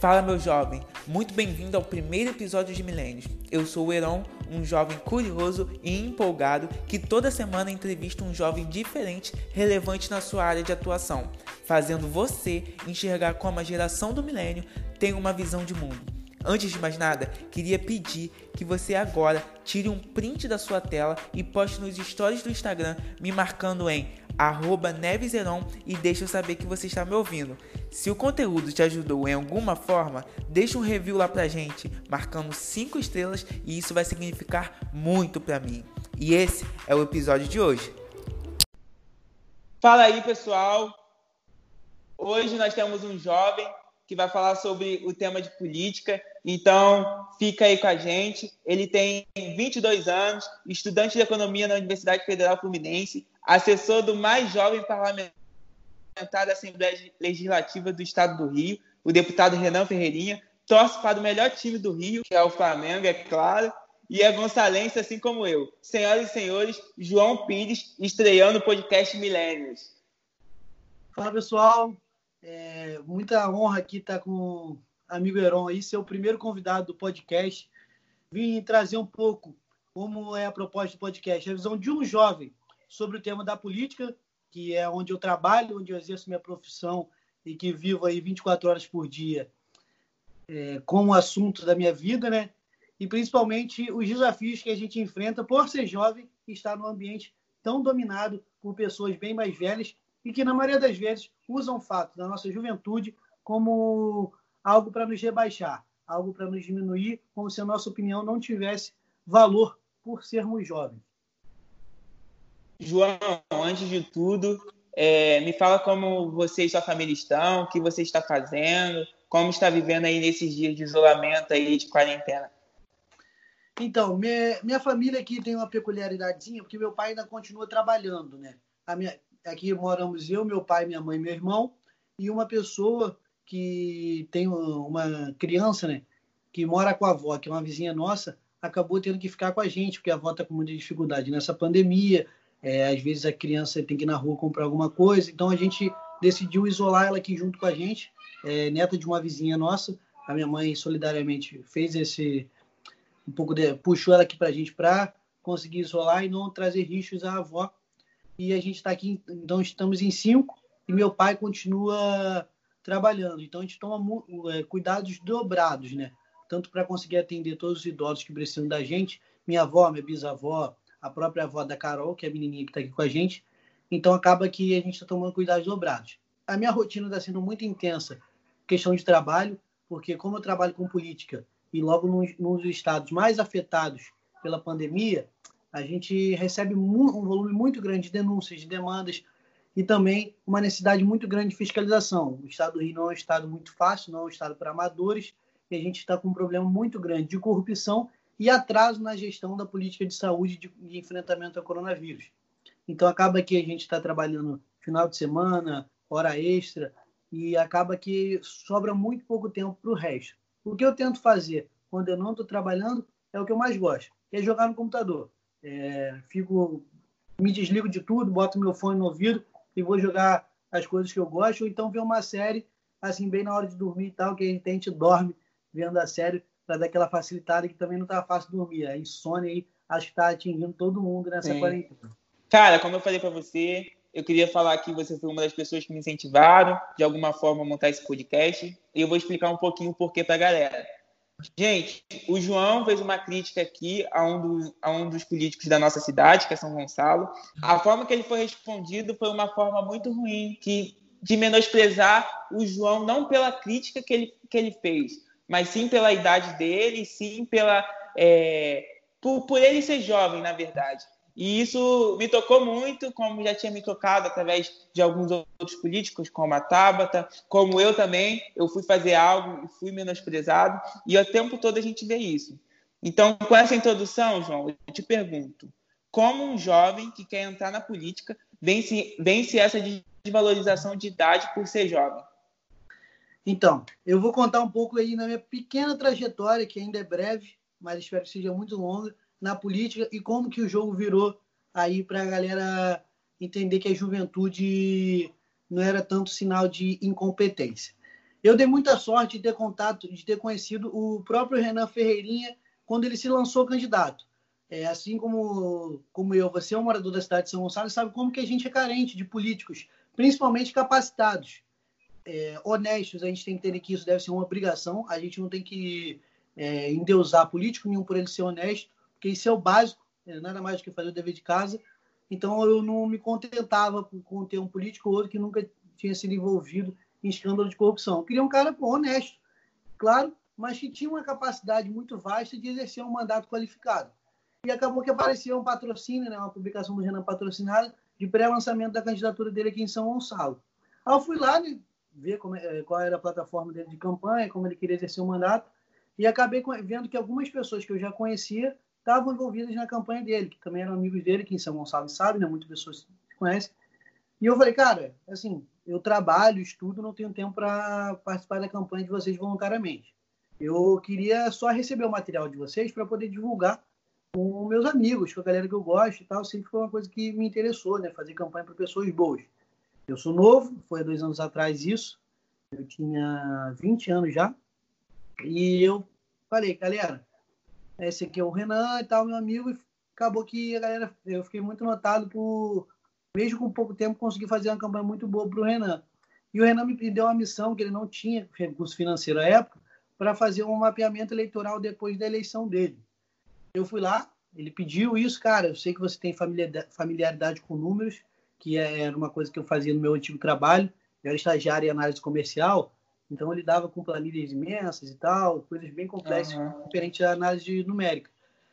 Fala meu jovem, muito bem-vindo ao primeiro episódio de Milênios. Eu sou o Heron, um jovem curioso e empolgado que toda semana entrevista um jovem diferente, relevante na sua área de atuação, fazendo você enxergar como a geração do milênio tem uma visão de mundo. Antes de mais nada, queria pedir que você agora tire um print da sua tela e poste nos stories do Instagram me marcando em arroba Neveseron e deixa eu saber que você está me ouvindo. Se o conteúdo te ajudou em alguma forma, deixa um review lá pra gente, marcando 5 estrelas e isso vai significar muito para mim. E esse é o episódio de hoje. Fala aí, pessoal. Hoje nós temos um jovem que vai falar sobre o tema de política. Então, fica aí com a gente. Ele tem 22 anos, estudante de economia na Universidade Federal Fluminense, assessor do mais jovem parlamentar da Assembleia Legislativa do Estado do Rio, o deputado Renan Ferreirinha, torce para o melhor time do Rio, que é o Flamengo, é claro, e é gonçalense, assim como eu. Senhoras e senhores, João Pires, estreando o podcast Milênios. Fala, pessoal. É muita honra aqui estar com o amigo Heron aí, ser o primeiro convidado do podcast. Vim trazer um pouco como é a proposta do podcast, a visão de um jovem sobre o tema da política, que é onde eu trabalho, onde eu exerço minha profissão e que vivo aí 24 horas por dia é, como assunto da minha vida, né? E principalmente os desafios que a gente enfrenta por ser jovem e estar num ambiente tão dominado por pessoas bem mais velhas e que, na maioria das vezes, usam o fato da nossa juventude como algo para nos rebaixar, algo para nos diminuir, como se a nossa opinião não tivesse valor por sermos jovens. João, antes de tudo, é, me fala como você e sua família estão, o que você está fazendo, como está vivendo aí nesses dias de isolamento aí, de quarentena. Então, minha, minha família aqui tem uma peculiaridadezinha, porque meu pai ainda continua trabalhando, né? Minha, aqui moramos eu, meu pai, minha mãe, meu irmão, e uma pessoa que tem uma criança, né? Que mora com a avó, que é uma vizinha nossa, acabou tendo que ficar com a gente, porque a avó está com muita dificuldade nessa pandemia, é, às vezes a criança tem que ir na rua comprar alguma coisa, então a gente decidiu isolar ela aqui junto com a gente, é, neta de uma vizinha nossa. A minha mãe solidariamente fez esse um pouco de puxou ela aqui para a gente para conseguir isolar e não trazer riscos à avó. E a gente está aqui, então estamos em cinco e meu pai continua trabalhando. Então a gente toma é, cuidados dobrados, né? Tanto para conseguir atender todos os idosos que precisam da gente, minha avó, minha bisavó, a própria avó da Carol, que é a menininha que está aqui com a gente. Então acaba que a gente está tomando cuidados dobrados. A minha rotina está sendo muito intensa, questão de trabalho, porque como eu trabalho com política e logo nos, nos estados mais afetados pela pandemia, a gente recebe um volume muito grande de denúncias, de demandas e também uma necessidade muito grande de fiscalização. O estado do Rio não é um estado muito fácil, não é um estado para amadores, e a gente está com um problema muito grande de corrupção e atraso na gestão da política de saúde de, de enfrentamento ao coronavírus. Então, acaba que a gente está trabalhando final de semana, hora extra, e acaba que sobra muito pouco tempo para o resto. O que eu tento fazer quando eu não estou trabalhando é o que eu mais gosto, é jogar no computador. É, fico, me desligo de tudo, boto meu fone no ouvido e vou jogar as coisas que eu gosto, ou então ver uma série, assim, bem na hora de dormir e tal, que a gente, a gente dorme vendo a série para dar aquela facilitada que também não tá fácil dormir. A insônia aí acho que está atingindo todo mundo nessa Sim. quarentena. Cara, como eu falei para você, eu queria falar que você foi uma das pessoas que me incentivaram de alguma forma a montar esse podcast e eu vou explicar um pouquinho o porquê para a galera. Gente, o João fez uma crítica aqui a um, dos, a um dos políticos da nossa cidade, que é São Gonçalo. A forma que ele foi respondido foi uma forma muito ruim, que de menosprezar o João, não pela crítica que ele, que ele fez, mas sim pela idade dele, sim pela é, por, por ele ser jovem, na verdade. E isso me tocou muito, como já tinha me tocado através de alguns outros políticos, como a Tabata, como eu também. Eu fui fazer algo e fui menosprezado, e o tempo todo a gente vê isso. Então, com essa introdução, João, eu te pergunto: como um jovem que quer entrar na política vence, vence essa desvalorização de idade por ser jovem? Então, eu vou contar um pouco aí na minha pequena trajetória, que ainda é breve, mas espero que seja muito longa, na política e como que o jogo virou aí para a galera entender que a juventude não era tanto sinal de incompetência. Eu dei muita sorte de ter contato, de ter conhecido o próprio Renan Ferreirinha quando ele se lançou candidato. É, assim como, como eu, você é um morador da cidade de São Gonçalo, sabe como que a gente é carente de políticos, principalmente capacitados, é, honestos. A gente tem que entender que isso deve ser uma obrigação. A gente não tem que é, endeusar político nenhum por ele ser honesto, porque isso é o básico, é nada mais do que fazer o dever de casa. Então eu não me contentava com ter um político ou outro que nunca tinha sido envolvido em escândalo de corrupção. Eu queria um cara pô, honesto, claro, mas que tinha uma capacidade muito vasta de exercer um mandato qualificado. E acabou que apareceu um patrocínio, né, uma publicação do Renan patrocinada, de pré-lançamento da candidatura dele aqui em São Gonçalo. Aí eu fui lá né, ver como, é, qual era a plataforma dele de campanha, como ele queria exercer o mandato, e acabei vendo que algumas pessoas que eu já conhecia estavam envolvidas na campanha dele, que também eram amigos dele, que em São Gonçalo sabe, né? Muitas pessoas conhecem. E eu falei, cara, assim, eu trabalho, estudo, não tenho tempo para participar da campanha de vocês voluntariamente. Eu queria só receber o material de vocês para poder divulgar com meus amigos, com a galera que eu gosto e tal. Sempre foi uma coisa que me interessou, né? Fazer campanha para pessoas boas. Eu sou novo, foi há dois anos atrás isso. Eu tinha 20 anos já. E eu falei, galera, esse aqui é o Renan e tal, meu amigo. E acabou que a galera, eu fiquei muito notado por, mesmo com pouco tempo, conseguir fazer uma campanha muito boa para o Renan. E o Renan me deu uma missão que ele não tinha recurso financeiro à época para fazer um mapeamento eleitoral depois da eleição dele. Eu fui lá, ele pediu isso, cara. Eu sei que você tem familiaridade com números, que é, era uma coisa que eu fazia no meu antigo trabalho. Eu era estagiário em análise comercial. Então ele dava com planilhas imensas e tal, coisas bem complexas, uhum. diferente da análise numérica.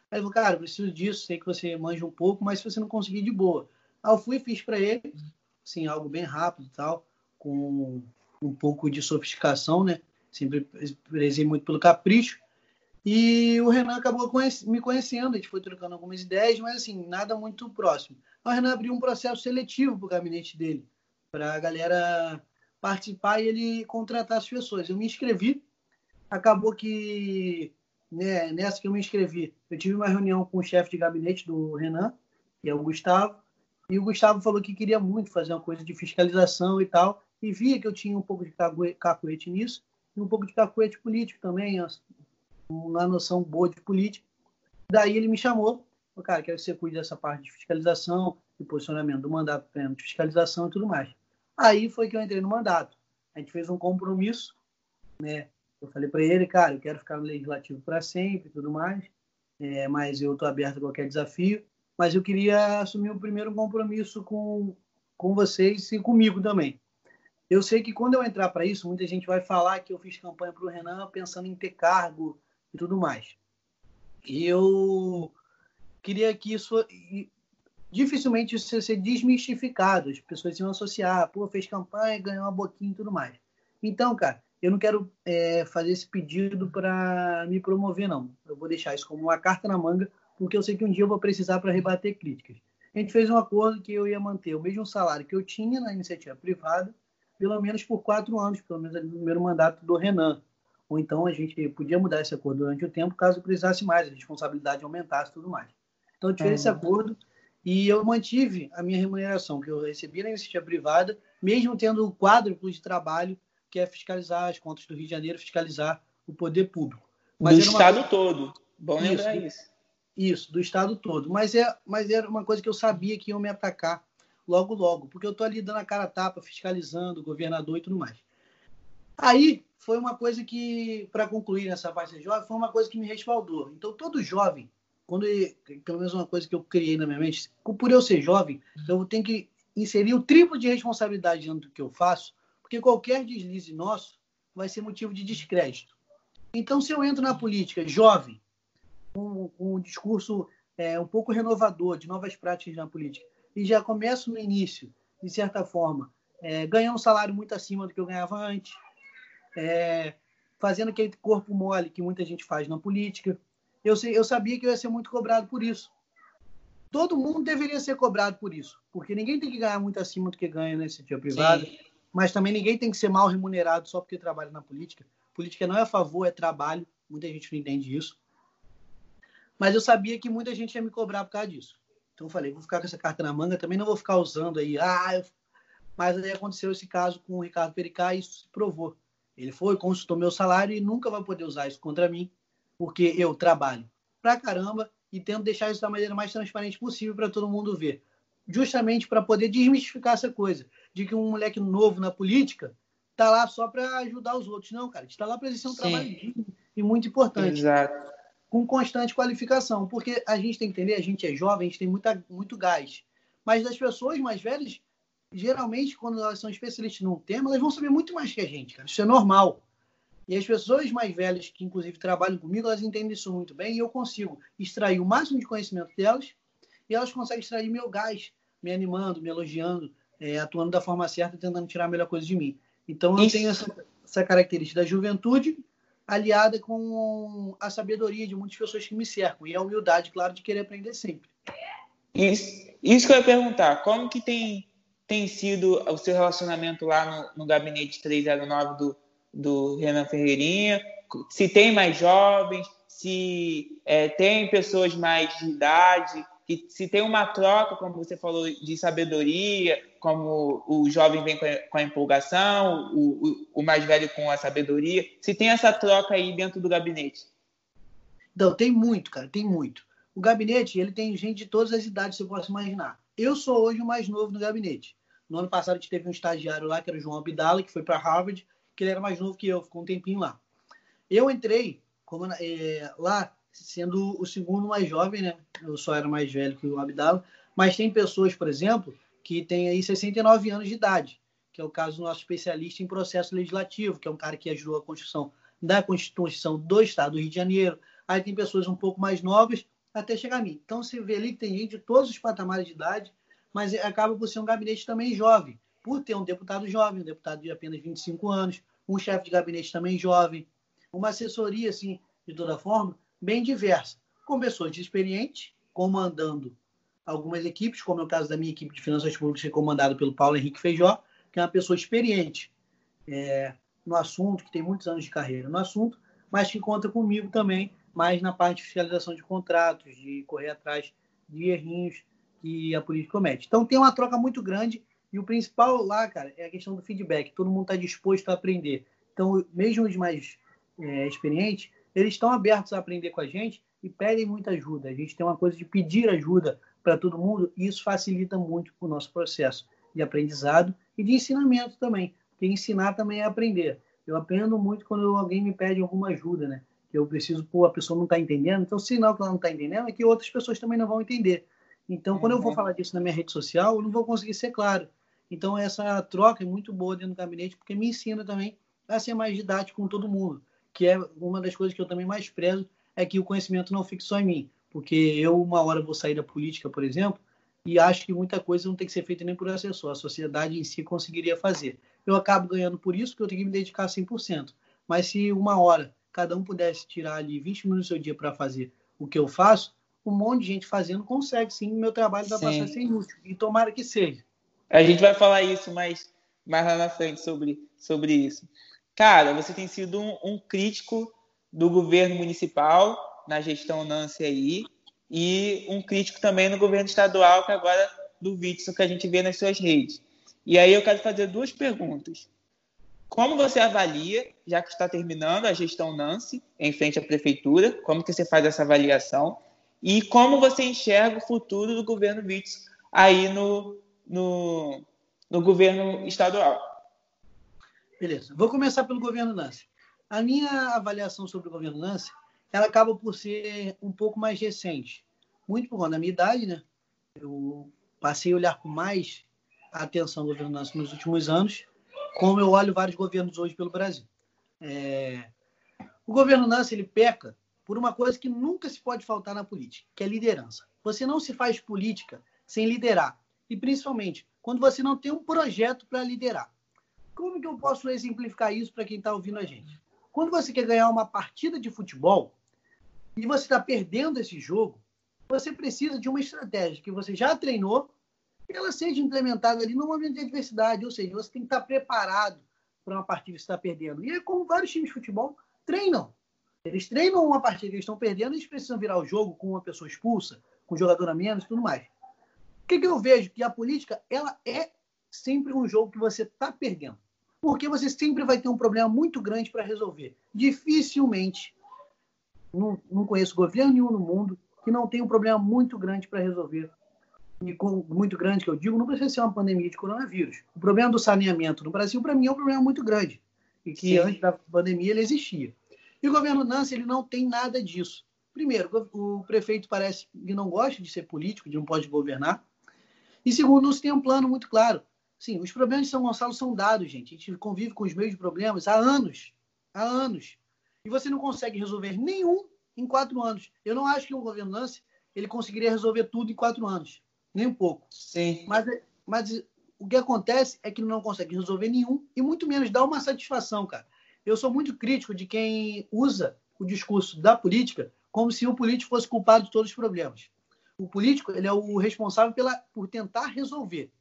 Aí eu falei, cara, preciso disso, sei que você manja um pouco, mas se você não conseguir, de boa. Aí eu fui e fiz para ele, assim, algo bem rápido e tal, com um pouco de sofisticação, né? Sempre prezei muito pelo capricho. E o Renan acabou me conhecendo, a gente foi trocando algumas ideias, mas assim, nada muito próximo. O Renan abriu um processo seletivo para o gabinete dele, para a galera participar e ele contratar as pessoas. Eu me inscrevi, acabou que né, nessa que eu me inscrevi, eu tive uma reunião com o chefe de gabinete do Renan, que é o Gustavo, e o Gustavo falou que queria muito fazer uma coisa de fiscalização e tal, e via que eu tinha um pouco de cacuete nisso, e um pouco de cacuete político também, uma noção boa de política. Daí ele me chamou, falou, cara, quero que você cuide dessa parte de fiscalização, de posicionamento do mandato pleno de fiscalização e tudo mais. Aí foi que eu entrei no mandato. A gente fez um compromisso, né? Eu falei para ele, cara, eu quero ficar no legislativo para sempre e tudo mais, é, mas eu estou aberto a qualquer desafio. Mas eu queria assumir o primeiro compromisso com, com vocês e comigo também. Eu sei que quando eu entrar para isso, muita gente vai falar que eu fiz campanha para o Renan pensando em ter cargo e tudo mais. E eu queria que isso dificilmente isso ia ser desmistificado. As pessoas iam associar, pô, fez campanha, ganhou uma boquinha e tudo mais. Então, cara, eu não quero é, fazer esse pedido para me promover, não. Eu vou deixar isso como uma carta na manga, porque eu sei que um dia eu vou precisar para rebater críticas. A gente fez um acordo que eu ia manter o mesmo salário que eu tinha na iniciativa privada, pelo menos por quatro anos, pelo menos no primeiro mandato do Renan. Ou então a gente podia mudar esse acordo durante o tempo, caso precisasse mais, a responsabilidade aumentasse e tudo mais. Então eu tive uhum. esse acordo e eu mantive a minha remuneração, que eu recebi na iniciativa privada, mesmo tendo o quádruplo de trabalho, que é fiscalizar as contas do Rio de Janeiro, fiscalizar o poder público. Mas do Estado todo. Bom isso, lembrar isso. Isso, do Estado todo. Mas, é, mas era uma coisa que eu sabia que iam me atacar logo, logo, porque eu estou ali dando a cara a tapa, fiscalizando o governador e tudo mais. Aí foi uma coisa que, para concluir nessa parte jovem, foi uma coisa que me respaldou. Então, todo jovem quando pelo menos uma coisa que eu criei na minha mente, por eu ser jovem, eu tenho que inserir o triplo de responsabilidade dentro do que eu faço, porque qualquer deslize nosso vai ser motivo de descrédito. Então, se eu entro na política jovem, com, com um discurso é, um pouco renovador de novas práticas na política, e já começo no início, de certa forma, é, ganhando um salário muito acima do que eu ganhava antes, é, fazendo aquele corpo mole que muita gente faz na política, eu, eu sabia que eu ia ser muito cobrado por isso. Todo mundo deveria ser cobrado por isso, porque ninguém tem que ganhar muito acima do que ganha nesse dia privado, Sim. mas também ninguém tem que ser mal remunerado só porque trabalha na política. Política não é a favor, é trabalho. Muita gente não entende isso. Mas eu sabia que muita gente ia me cobrar por causa disso. Então eu falei, vou ficar com essa carta na manga, também não vou ficar usando aí. Ah, eu... mas aí aconteceu esse caso com o Ricardo Pericá e isso se provou Ele foi, consultou meu salário e nunca vai poder usar isso contra mim, porque eu trabalho pra caramba e tento deixar isso da maneira mais transparente possível para todo mundo ver. Justamente para poder desmistificar essa coisa de que um moleque novo na política tá lá só para ajudar os outros. Não, cara, está lá para exercer um Sim. trabalho digno e muito importante. Exato. Com constante qualificação, porque a gente tem que entender, a gente é jovem, a gente tem muita, muito gás. Mas das pessoas mais velhas, geralmente, quando elas são especialistas num tema, elas vão saber muito mais que a gente, cara. Isso é normal. E as pessoas mais velhas, que inclusive trabalham comigo, elas entendem isso muito bem e eu consigo extrair o máximo de conhecimento delas e elas conseguem extrair meu gás, me animando, me elogiando, é, atuando da forma certa, tentando tirar a melhor coisa de mim. Então eu isso. tenho essa, essa característica da juventude aliada com a sabedoria de muitas pessoas que me cercam e a humildade, claro, de querer aprender sempre. Isso, isso que eu ia perguntar, como que tem, tem sido o seu relacionamento lá no, no gabinete 309 do, do Renan Ferreirinha? Se tem mais jovens, se é, tem pessoas mais de idade, que se tem uma troca, como você falou, de sabedoria, como o jovem vem com a, com a empolgação, o, o, o, mais velho com a sabedoria, se tem essa troca aí dentro do gabinete? Não, tem muito, cara, tem muito. O gabinete, ele tem gente de todas as idades, você pode imaginar. Eu sou hoje o mais novo no gabinete. No ano passado, a gente teve um estagiário lá, que era o João Abdala, que foi para Harvard, que ele era mais novo que eu, ficou um tempinho lá. Eu entrei como, é, lá sendo o segundo mais jovem, né? Eu só era mais velho que o Abdala. Mas tem pessoas, por exemplo, que têm aí 69 anos de idade, que é o caso do nosso especialista em processo legislativo, que é um cara que ajudou a construção da Constituição do Estado do Rio de Janeiro. Aí tem pessoas um pouco mais novas até chegar a mim. Então você vê ali que tem gente de todos os patamares de idade, mas acaba por ser um gabinete também jovem, por ter um deputado jovem, um deputado de apenas 25 anos, um chefe de gabinete também jovem, uma assessoria, assim, de toda forma, bem diversa, com pessoas experientes, comandando algumas equipes, como é o caso da minha equipe de finanças públicas, é comandada pelo Paulo Henrique Feijó, que é uma pessoa experiente é, no assunto, que tem muitos anos de carreira no assunto, mas que conta comigo também, mais na parte de fiscalização de contratos, de correr atrás de errinhos que a política comete. Então tem uma troca muito grande e o principal lá, cara, é a questão do feedback. Todo mundo está disposto a aprender. Então, mesmo os mais é, experientes, eles estão abertos a aprender com a gente e pedem muita ajuda. A gente tem uma coisa de pedir ajuda para todo mundo e isso facilita muito o nosso processo de aprendizado e de ensinamento também, porque ensinar também é aprender. Eu aprendo muito quando alguém me pede alguma ajuda, né? Eu preciso, pô, a pessoa não está entendendo, então o sinal que ela não está entendendo é que outras pessoas também não vão entender. Então, quando eu vou uhum. falar disso na minha rede social, eu não vou conseguir ser claro. Então, essa troca é muito boa dentro do gabinete, porque me ensina também a ser mais didático com todo mundo que é uma das coisas que eu também mais prezo, é que o conhecimento não fique só em mim. Porque eu, uma hora, vou sair da política, por exemplo, e acho que muita coisa não tem que ser feita nem por assessor, a sociedade em si conseguiria fazer. Eu acabo ganhando por isso, porque eu tenho que me dedicar 100%. Mas se uma hora cada um pudesse tirar ali 20 minutos do seu dia para fazer o que eu faço, um monte de gente fazendo consegue sim, meu trabalho vai passar a ser inútil. E tomara que seja. A gente vai falar isso mais, mais lá na frente sobre, sobre isso. Cara, você tem sido um, um crítico do governo municipal na gestão Nancy aí e um crítico também no governo estadual, que agora do Witson, que a gente vê nas suas redes. E aí eu quero fazer duas perguntas. Como você avalia, já que está terminando a gestão Nancy em frente à prefeitura, como que você faz essa avaliação? E como você enxerga o futuro do governo Witson aí no, no, no governo estadual? Beleza. Vou começar pelo governo Nance. A minha avaliação sobre o governo Nance, ela acaba por ser um pouco mais recente. Muito por conta da minha idade, né? Eu passei a olhar com mais atenção ao governo Nance nos últimos anos, como eu olho vários governos hoje pelo Brasil. É... O governo Nance, ele peca por uma coisa que nunca se pode faltar na política, que é liderança. Você não se faz política sem liderar. E, principalmente, quando você não tem um projeto para liderar. Como que eu posso exemplificar isso para quem está ouvindo a gente? Quando você quer ganhar uma partida de futebol e você está perdendo esse jogo, você precisa de uma estratégia que você já treinou e ela seja implementada ali no momento de adversidade. Ou seja, você tem que estar preparado para uma partida que está perdendo. E é como vários times de futebol treinam. Eles treinam uma partida que eles estão perdendo, eles precisam virar o jogo com uma pessoa expulsa, com um jogador a menos e tudo mais. O que, que eu vejo? Que a política ela é sempre um jogo que você está perdendo. porque você sempre vai ter um problema muito grande para resolver. Dificilmente, não, não conheço governo nenhum no mundo que não tem um problema muito grande para resolver. Muito grande que eu digo, não precisa ser uma pandemia de coronavírus. O problema do saneamento no Brasil, para mim, é um problema muito grande. E que Sim. antes da pandemia ele existia. E o governo Nancy ele não tem nada disso. Primeiro, o prefeito parece que não gosta de ser político, de não pode governar. E segundo, não se tem um plano muito claro. Sim, os problemas de São Gonçalo são dados, gente. A gente convive com os mesmos problemas há anos. Há anos. E você não consegue resolver nenhum em quatro anos. Eu não acho que um governo Lance ele conseguiria resolver tudo em quatro anos. Nem um pouco. Sim. Mas, mas o que acontece é que não consegue resolver nenhum e muito menos dar uma satisfação, cara. Eu sou muito crítico de quem usa o discurso da política como se o político fosse culpado de todos os problemas. O político ele é o responsável pela, por tentar resolver.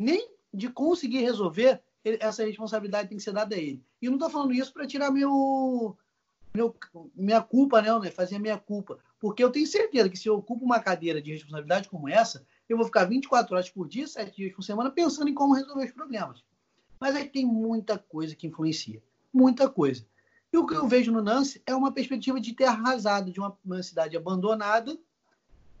Nem de conseguir resolver, ele, essa responsabilidade tem que ser dada a ele. E eu não estou falando isso para tirar meu, meu, minha culpa, não, né? Fazer a minha culpa. Porque eu tenho certeza que se eu ocupo uma cadeira de responsabilidade como essa, eu vou ficar 24 horas por dia, 7 dias por semana, pensando em como resolver os problemas. Mas aí tem muita coisa que influencia. Muita coisa. E o que eu vejo no Nance é uma perspectiva de terra arrasada, de uma, uma cidade abandonada,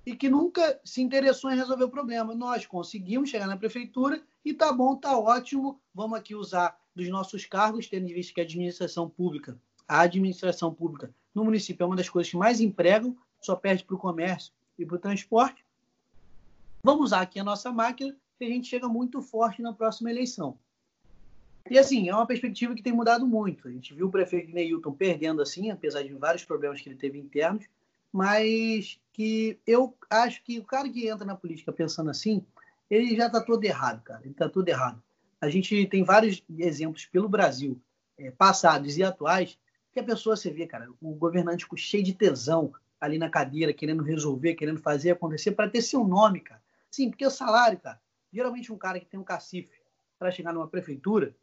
e que nunca se interessou em resolver o problema. Nós conseguimos chegar na prefeitura e tá bom, tá ótimo, vamos aqui usar dos nossos cargos, tendo em vista que a administração pública, a administração pública no município é uma das coisas que mais empregam, só perde para o comércio e para o transporte. Vamos usar aqui a nossa máquina e a gente chega muito forte na próxima eleição. E assim, é uma perspectiva que tem mudado muito. A gente viu o prefeito Neilton perdendo assim, apesar de vários problemas que ele teve internos, mas que eu acho que o cara que entra na política pensando assim, ele já está todo errado, cara. Ele está todo errado. A gente tem vários exemplos pelo Brasil, é, passados e atuais, que a pessoa você vê, cara, o governante cheio de tesão ali na cadeira, querendo resolver, querendo fazer acontecer para ter seu nome, cara. Sim, porque o salário, cara, geralmente um cara que tem um cacife para chegar numa prefeitura,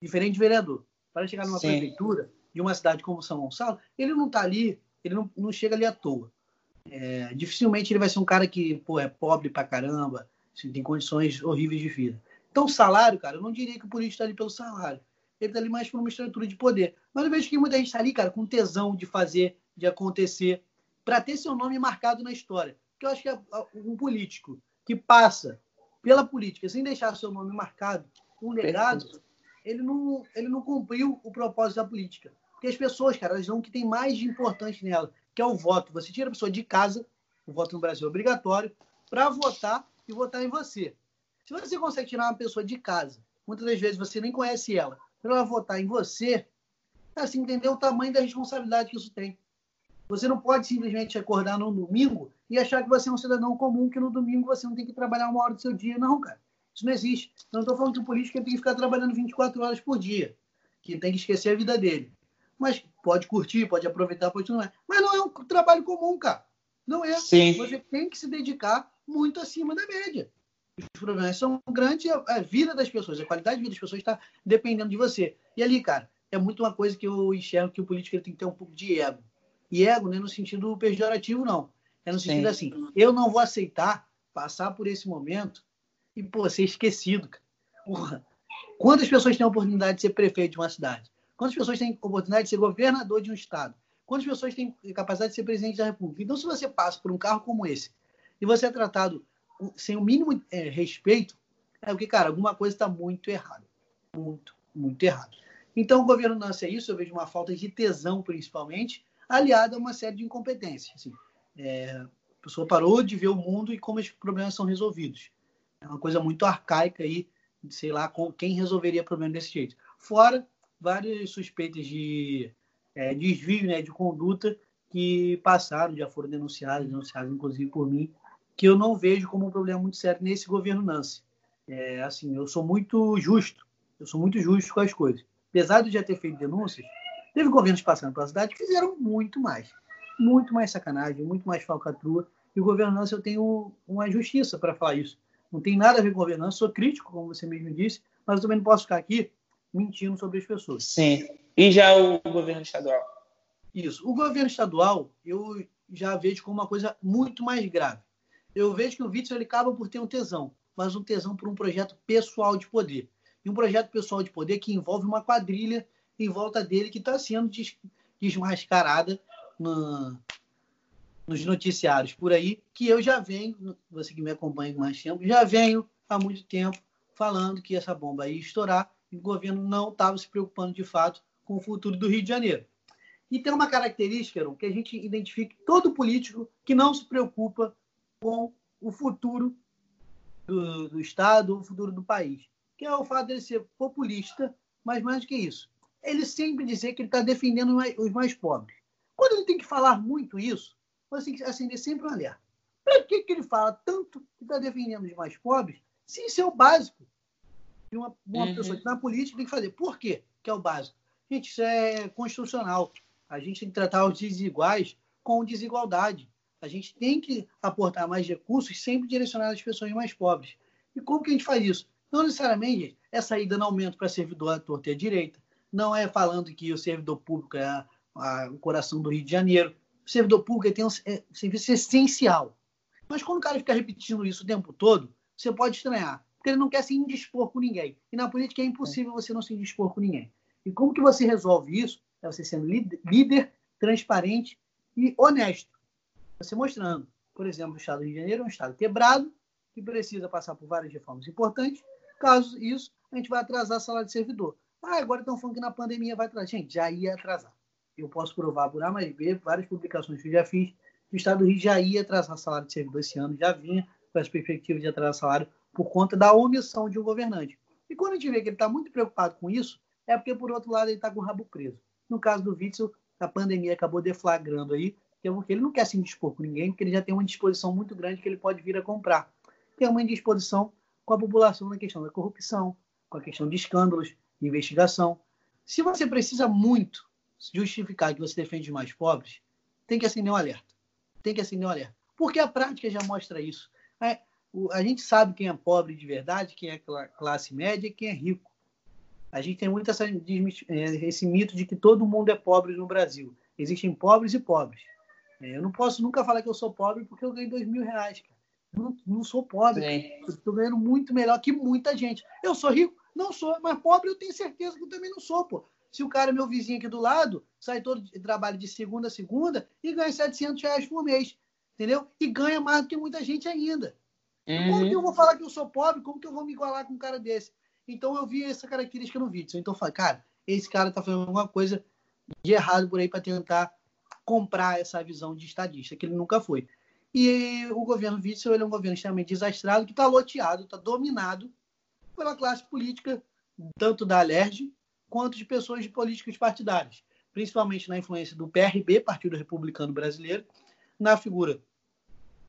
diferente de vereador, para chegar numa Sim. prefeitura de uma cidade como São Gonçalo, ele não está ali ele não, não chega ali à toa. É, dificilmente ele vai ser um cara que pô, é pobre pra caramba, assim, tem condições horríveis de vida. Então, o salário, cara, eu não diria que o político está ali pelo salário. Ele está ali mais por uma estrutura de poder. Mas eu vejo que muita gente está ali, cara, com tesão de fazer, de acontecer, para ter seu nome marcado na história. Porque eu acho que um político que passa pela política sem deixar seu nome marcado, um legado, ele não, ele não cumpriu o propósito da política. Porque as pessoas, cara, elas dão o que tem mais de importante nela, que é o voto. Você tira a pessoa de casa, o voto no Brasil é obrigatório, para votar e votar em você. Se você consegue tirar uma pessoa de casa, muitas das vezes você nem conhece ela, para ela votar em você, é assim, entender o tamanho da responsabilidade que isso tem. Você não pode simplesmente acordar no domingo e achar que você é um cidadão comum, que no domingo você não tem que trabalhar uma hora do seu dia. Não, cara. Isso não existe. Eu não estou falando que o político tem que ficar trabalhando 24 horas por dia, que tem que esquecer a vida dele. Mas pode curtir, pode aproveitar, pode tudo mais. Mas não é um trabalho comum, cara. Não é. Sim. Você tem que se dedicar muito acima da média. Os problemas são grandes, a vida das pessoas, a qualidade de vida das pessoas está dependendo de você. E ali, cara, é muito uma coisa que eu enxergo que o político tem que ter um pouco de ego. E ego não é no sentido pejorativo, não. É no sentido Sim. assim, eu não vou aceitar passar por esse momento e, pô, ser esquecido, cara. Porra. Quantas pessoas têm a oportunidade de ser prefeito de uma cidade? Quantas pessoas têm oportunidade de ser governador de um estado? Quantas pessoas têm capacidade de ser presidente da República? Então, se você passa por um carro como esse e você é tratado sem o mínimo é, respeito, é porque, cara, alguma coisa está muito errada. Muito, muito errado. Então, o governo não é isso, eu vejo uma falta de tesão, principalmente, aliada a uma série de incompetências. Assim, é, a pessoa parou de ver o mundo e como os problemas são resolvidos. É uma coisa muito arcaica aí, sei lá, com, quem resolveria problema desse jeito. Fora várias suspeitas de é, desvio né, de conduta que passaram, já foram denunciadas, denunciadas inclusive por mim, que eu não vejo como um problema muito sério nesse governo Nancy. É, assim, eu sou muito justo, eu sou muito justo com as coisas. Apesar de já ter feito denúncias, teve governos passando pela cidade que fizeram muito mais, muito mais sacanagem, muito mais falcatrua. E Nancy eu tenho uma justiça para falar isso. Não tem nada a ver com governança, sou crítico, como você mesmo disse, mas eu também não posso ficar aqui mentindo sobre as pessoas. Sim. E já o governo estadual? Isso. O governo estadual, eu já vejo como uma coisa muito mais grave. Eu vejo que o Witzel ele acaba por ter um tesão, mas um tesão por um projeto pessoal de poder. e um projeto pessoal de poder que envolve uma quadrilha em volta dele que está sendo desmascarada no, nos noticiários por aí, que eu já venho, você que me acompanha com mais tempo, já venho há muito tempo falando que essa bomba ia estourar e o governo não estava se preocupando de fato com o futuro do Rio de Janeiro. E tem uma característica, que a gente identifica todo político que não se preocupa com o futuro do, do Estado, o futuro do país, que é o fato dele ser populista, mas mais do que isso, ele sempre dizer que ele está defendendo os mais pobres. Tem que falar muito isso, você tem que acender sempre um alerta. Para que, que ele fala tanto que está defendendo os mais pobres, se isso é o básico de uma, uma uhum. pessoa que está na política tem que fazer? Por quê que é o básico? Gente, isso é constitucional. A gente tem que tratar os desiguais com desigualdade. A gente tem que aportar mais recursos sempre direcionados às pessoas mais pobres. E como que a gente faz isso? Não necessariamente é sair dando aumento para servidor à torta e à direita. Não é falando que o servidor público é a, o coração do Rio de Janeiro. O servidor público tem um é, serviço essencial. Mas quando o cara fica repetindo isso o tempo todo, você pode estranhar. Porque ele não quer se indispor com ninguém. E na política é impossível você não se indispor com ninguém. E como que você resolve isso? É você sendo líder, transparente e honesto. Você mostrando, por exemplo, o Estado do Rio de Janeiro é um Estado quebrado, que precisa passar por várias reformas importantes. Caso isso, a gente vai atrasar a salário de servidor. Ah, agora estão falando que na pandemia vai atrasar. Gente, já ia atrasar. Eu posso provar por A mais B, várias publicações que eu já fiz, o Estado do Rio já ia atrasar salário de servidor esse ano, já vinha com as perspectivas de atrasar salário por conta da omissão de um governante. E quando a gente vê que ele está muito preocupado com isso, é porque, por outro lado, ele está com o rabo preso. No caso do Witzel, a pandemia acabou deflagrando aí, que é porque ele não quer se indispor com ninguém, porque ele já tem uma disposição muito grande que ele pode vir a comprar. Tem uma indisposição com a população na questão da corrupção, com a questão de escândalos, de investigação. Se você precisa muito justificar que você defende os mais pobres, tem que acender um alerta. Tem que acender um alerta. Porque a prática já mostra isso. É, a gente sabe quem é pobre de verdade, quem é classe média e quem é rico. A gente tem muito essa, é, esse mito de que todo mundo é pobre no Brasil. Existem pobres e pobres. É, eu não posso nunca falar que eu sou pobre porque eu ganho dois mil reais, cara. Não, não sou pobre. Estou ganhando muito melhor que muita gente. Eu sou rico? Não sou. Mas pobre eu tenho certeza que eu também não sou, pô. Se o cara, meu vizinho aqui do lado, sai todo de trabalho de segunda a segunda e ganha 700 reais por mês. Entendeu? E ganha mais do que muita gente ainda. Uhum. Como que eu vou falar que eu sou pobre? Como que eu vou me igualar com um cara desse? Então eu vi essa característica no vídeo. Então eu falei, cara, esse cara tá fazendo alguma coisa de errado por aí para tentar comprar essa visão de estadista, que ele nunca foi. E o governo Witzel ele é um governo extremamente desastrado, que está loteado, está dominado pela classe política, tanto da Alerj quanto de pessoas de políticas partidárias, principalmente na influência do PRB, Partido Republicano Brasileiro, na figura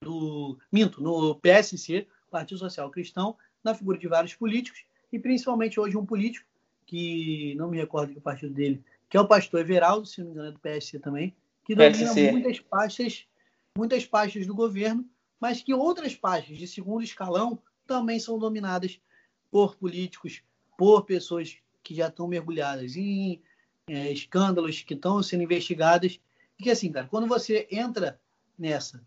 do Minto, no PSC, Partido Social Cristão, na figura de vários políticos e principalmente hoje um político, que não me recordo que o partido dele, que é o pastor Everaldo, se não me engano é do PSC também, que domina PSC. muitas pastas, muitas pastas do governo, mas que outras pastas de segundo escalão também são dominadas por políticos, por pessoas que já estão mergulhadas em é, escândalos que estão sendo investigadas. E que assim, cara, quando você entra nessa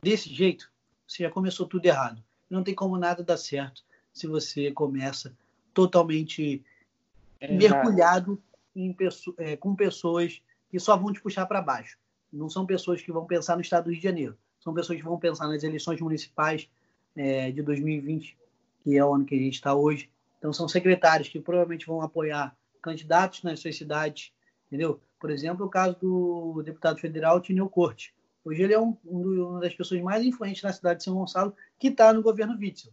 desse jeito, você já começou tudo errado. Não tem como nada dar certo se você começa totalmente Exato. mergulhado em, é, com pessoas que só vão te puxar para baixo. Não são pessoas que vão pensar no estado do Rio de Janeiro. São pessoas que vão pensar nas eleições municipais é, de 2020, que é o ano que a gente está hoje. Então, são secretários que provavelmente vão apoiar candidatos nas suas cidades, entendeu? Por exemplo, o caso do deputado federal Tineu Corte. Hoje ele é um, um, uma das pessoas mais influentes na cidade de São Gonçalo que está no governo Witzel.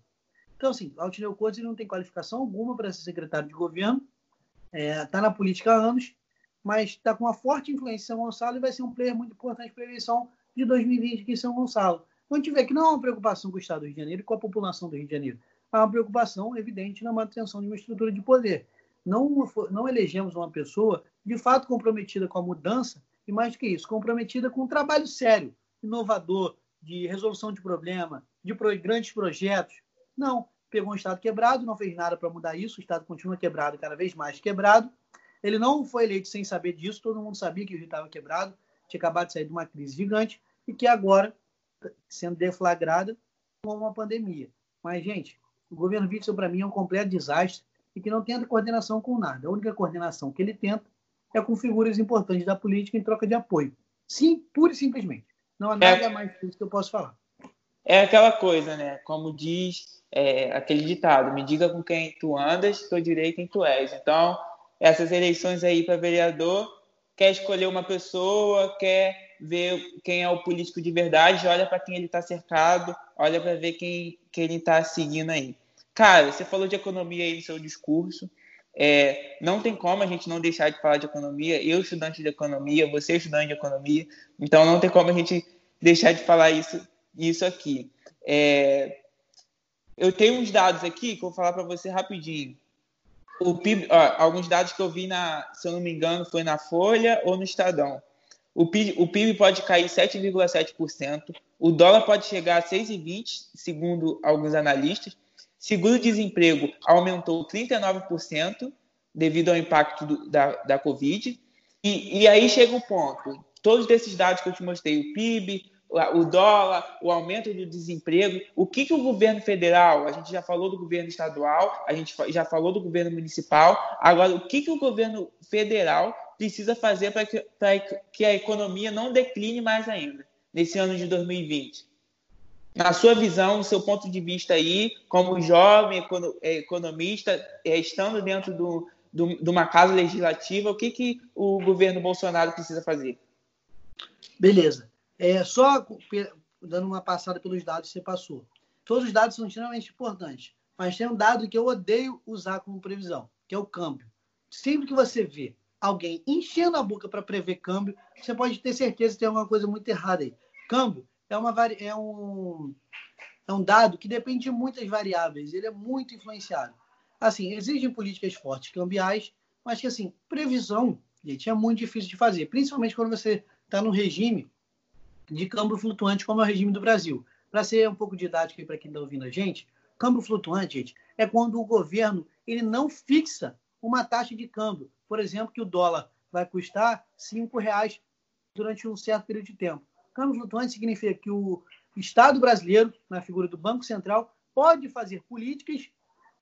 Então, assim, Altineu Cortes não tem qualificação alguma para ser secretário de governo, está é, tá na política há anos, mas está com uma forte influência em São Gonçalo e vai ser um player muito importante para a eleição de 2020 aqui em São Gonçalo. Gente vê que não é uma preocupação com o Estado do Rio de Janeiro e com a população do Rio de Janeiro. Há uma preocupação evidente na manutenção de uma estrutura de poder. Não, não elegemos uma pessoa de fato comprometida com a mudança e, mais do que isso, comprometida com um trabalho sério, inovador, de resolução de problema, de grandes projetos, não, pegou um Estado quebrado, não fez nada para mudar isso, o Estado continua quebrado, cada vez mais quebrado. Ele não foi eleito sem saber disso, todo mundo sabia que o Rio estava quebrado, tinha acabado de sair de uma crise gigante e que agora sendo deflagrada com uma pandemia. Mas, gente, o governo Witzel, para mim, é um completo desastre. e que não tenta coordenação com nada. A única coordenação que ele tenta é com figuras importantes da política em troca de apoio. Sim, pura e simplesmente. Não há é. nada é, mais disso que eu posso falar. É aquela coisa, né? Como diz é, aquele ditado: me diga com quem tu andas, que eu direi quem tu és. Então, essas eleições aí para vereador, quer escolher uma pessoa, quer ver quem é o político de verdade, olha para quem ele está cercado, olha para ver quem, quem ele está seguindo aí. Cara, você falou de economia aí no seu discurso. É, não tem como a gente não deixar de falar de economia. Eu, estudante de economia, você, estudante de economia. Então, não tem como a gente deixar de falar isso, isso aqui. É, eu tenho uns dados aqui que eu vou falar para você rapidinho. PIB, ó, alguns dados que eu vi, na, se eu não me engano, foi na Folha ou no Estadão. O PIB, o PIB pode cair 7,7%, o dólar pode chegar a 6,20%, segundo alguns analistas. Seguro-desemprego aumentou 39% devido ao impacto do, da, da Covid. E, e aí chega o ponto: todos esses dados que eu te mostrei, o PIB, o dólar, o aumento do desemprego. O que, que o governo federal, a gente já falou do governo estadual, a gente já falou do governo municipal, agora o que, que o governo federal precisa fazer para que, que a economia não decline mais ainda nesse ano de 2020? Na sua visão, no seu ponto de vista aí, como jovem economista, é, estando dentro do, do, de uma casa legislativa, o que, que o governo Bolsonaro precisa fazer? Beleza. É, só dando uma passada pelos dados que você passou. Todos os dados são extremamente importantes, mas tem um dado que eu odeio usar como previsão, que é o câmbio. Sempre que você vê alguém enchendo a boca para prever câmbio, você pode ter certeza que tem alguma coisa muito errada aí. Câmbio é, uma, é, um, é um dado que depende de muitas variáveis, ele é muito influenciado. Assim, exigem políticas fortes cambiais, mas que, assim, previsão, gente, é muito difícil de fazer, principalmente quando você está no regime de câmbio flutuante, como é o regime do Brasil. Para ser um pouco didático para quem está ouvindo a gente, câmbio flutuante, gente, é quando o governo ele não fixa uma taxa de câmbio. Por exemplo, que o dólar vai custar R$ reais durante um certo período de tempo. Câmbio flutuante significa que o Estado brasileiro, na figura do Banco Central, pode fazer políticas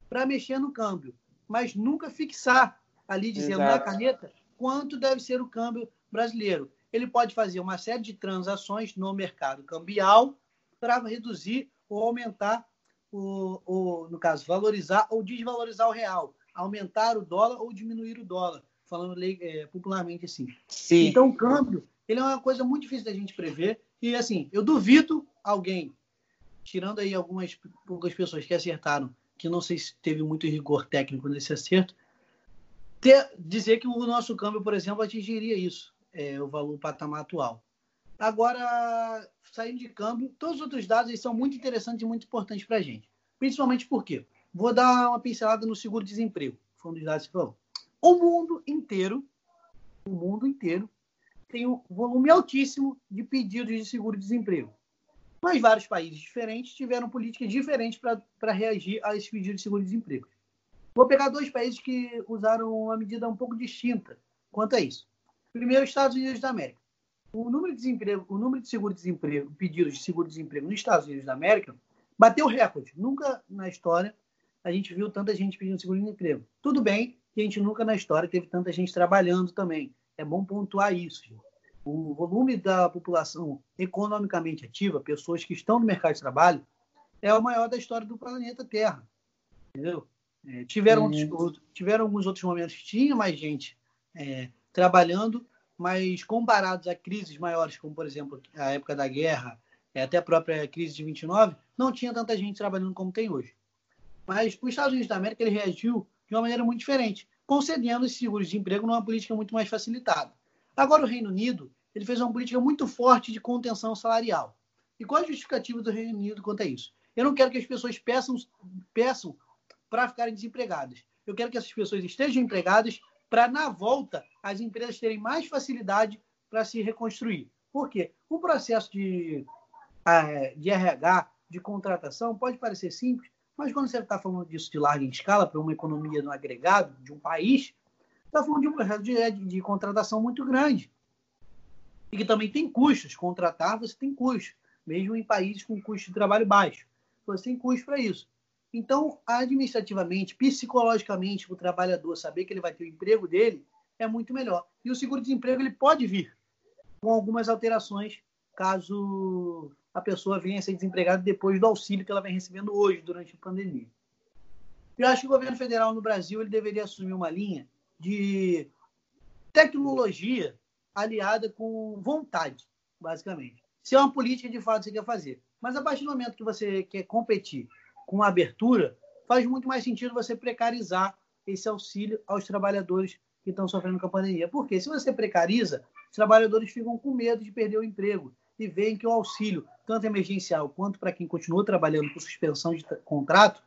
para mexer no câmbio, mas nunca fixar ali dizendo Exato. na caneta quanto deve ser o câmbio brasileiro ele pode fazer uma série de transações no mercado cambial para reduzir ou aumentar, o, o, no caso, valorizar ou desvalorizar o real, aumentar o dólar ou diminuir o dólar, falando é, popularmente assim. Sim. Então, o câmbio ele é uma coisa muito difícil da gente prever. E, assim, eu duvido alguém, tirando aí algumas poucas pessoas que acertaram, que não sei se teve muito rigor técnico nesse acerto, ter, dizer que o nosso câmbio, por exemplo, atingiria isso é, o valor patamar atual. Agora, saindo de câmbio, todos os outros dados eles são muito interessantes e muito importantes para a gente. Principalmente porque vou dar uma pincelada no seguro-desemprego. Foi um dos dados que falou. O mundo inteiro, o mundo inteiro, tem um volume altíssimo de pedidos de seguro-desemprego. Mas vários países diferentes tiveram políticas diferentes para reagir a esses pedidos de seguro-desemprego. Vou pegar dois países que usaram uma medida um pouco distinta quanto a isso. Primeiro, Estados Unidos da América. O número de desemprego, o número de seguro-desemprego, pedidos de seguro-desemprego nos Estados Unidos da América bateu recorde. Nunca na história a gente viu tanta gente pedindo seguro-desemprego. Tudo bem que a gente nunca na história teve tanta gente trabalhando também. É bom pontuar isso. Gente. O volume da população economicamente ativa, pessoas que estão no mercado de trabalho, é o maior da história do planeta Terra. Entendeu? É, tiveram, uhum. outros, tiveram alguns outros momentos que tinha mais gente é, trabalhando, mas comparados a crises maiores, como por exemplo a época da guerra, é, até a própria crise de 29, não tinha tanta gente trabalhando como tem hoje. Mas os Estados Unidos da América ele reagiu de uma maneira muito diferente, concedendo esses seguros de emprego numa política muito mais facilitada. Agora o Reino Unido ele fez uma política muito forte de contenção salarial. E qual é a justificativa do Reino Unido quanto a isso? Eu não quero que as pessoas peçam, peçam para ficarem desempregadas. Eu quero que essas pessoas estejam empregadas para, na volta, as empresas terem mais facilidade para se reconstruir. Por quê? O processo de, é, de RH, de contratação, pode parecer simples, mas quando você está falando disso de larga escala, para uma economia no agregado de um país, está falando de um processo de, de, de, contratação muito grande. E que também tem custos. Contratar, você tem custos. Mesmo em países com custo de trabalho baixo. Você tem custo para isso. Então, administrativamente, psicologicamente, o trabalhador saber que ele vai ter o emprego dele é muito melhor. E o seguro-desemprego ele pode vir com algumas alterações caso a pessoa venha a ser desempregada depois do auxílio que ela vem recebendo hoje, durante a pandemia. Eu acho que o governo federal no Brasil ele deveria assumir uma linha de tecnologia aliada com vontade, basicamente. Se é uma política de fato você quer fazer. Mas a partir do momento que você quer competir com a abertura, faz muito mais sentido você precarizar esse auxílio aos trabalhadores que estão sofrendo com a pandemia. Porque se você precariza, os trabalhadores ficam com medo de perder o emprego e veem que o auxílio, tanto emergencial quanto para quem continua trabalhando com suspensão de contrato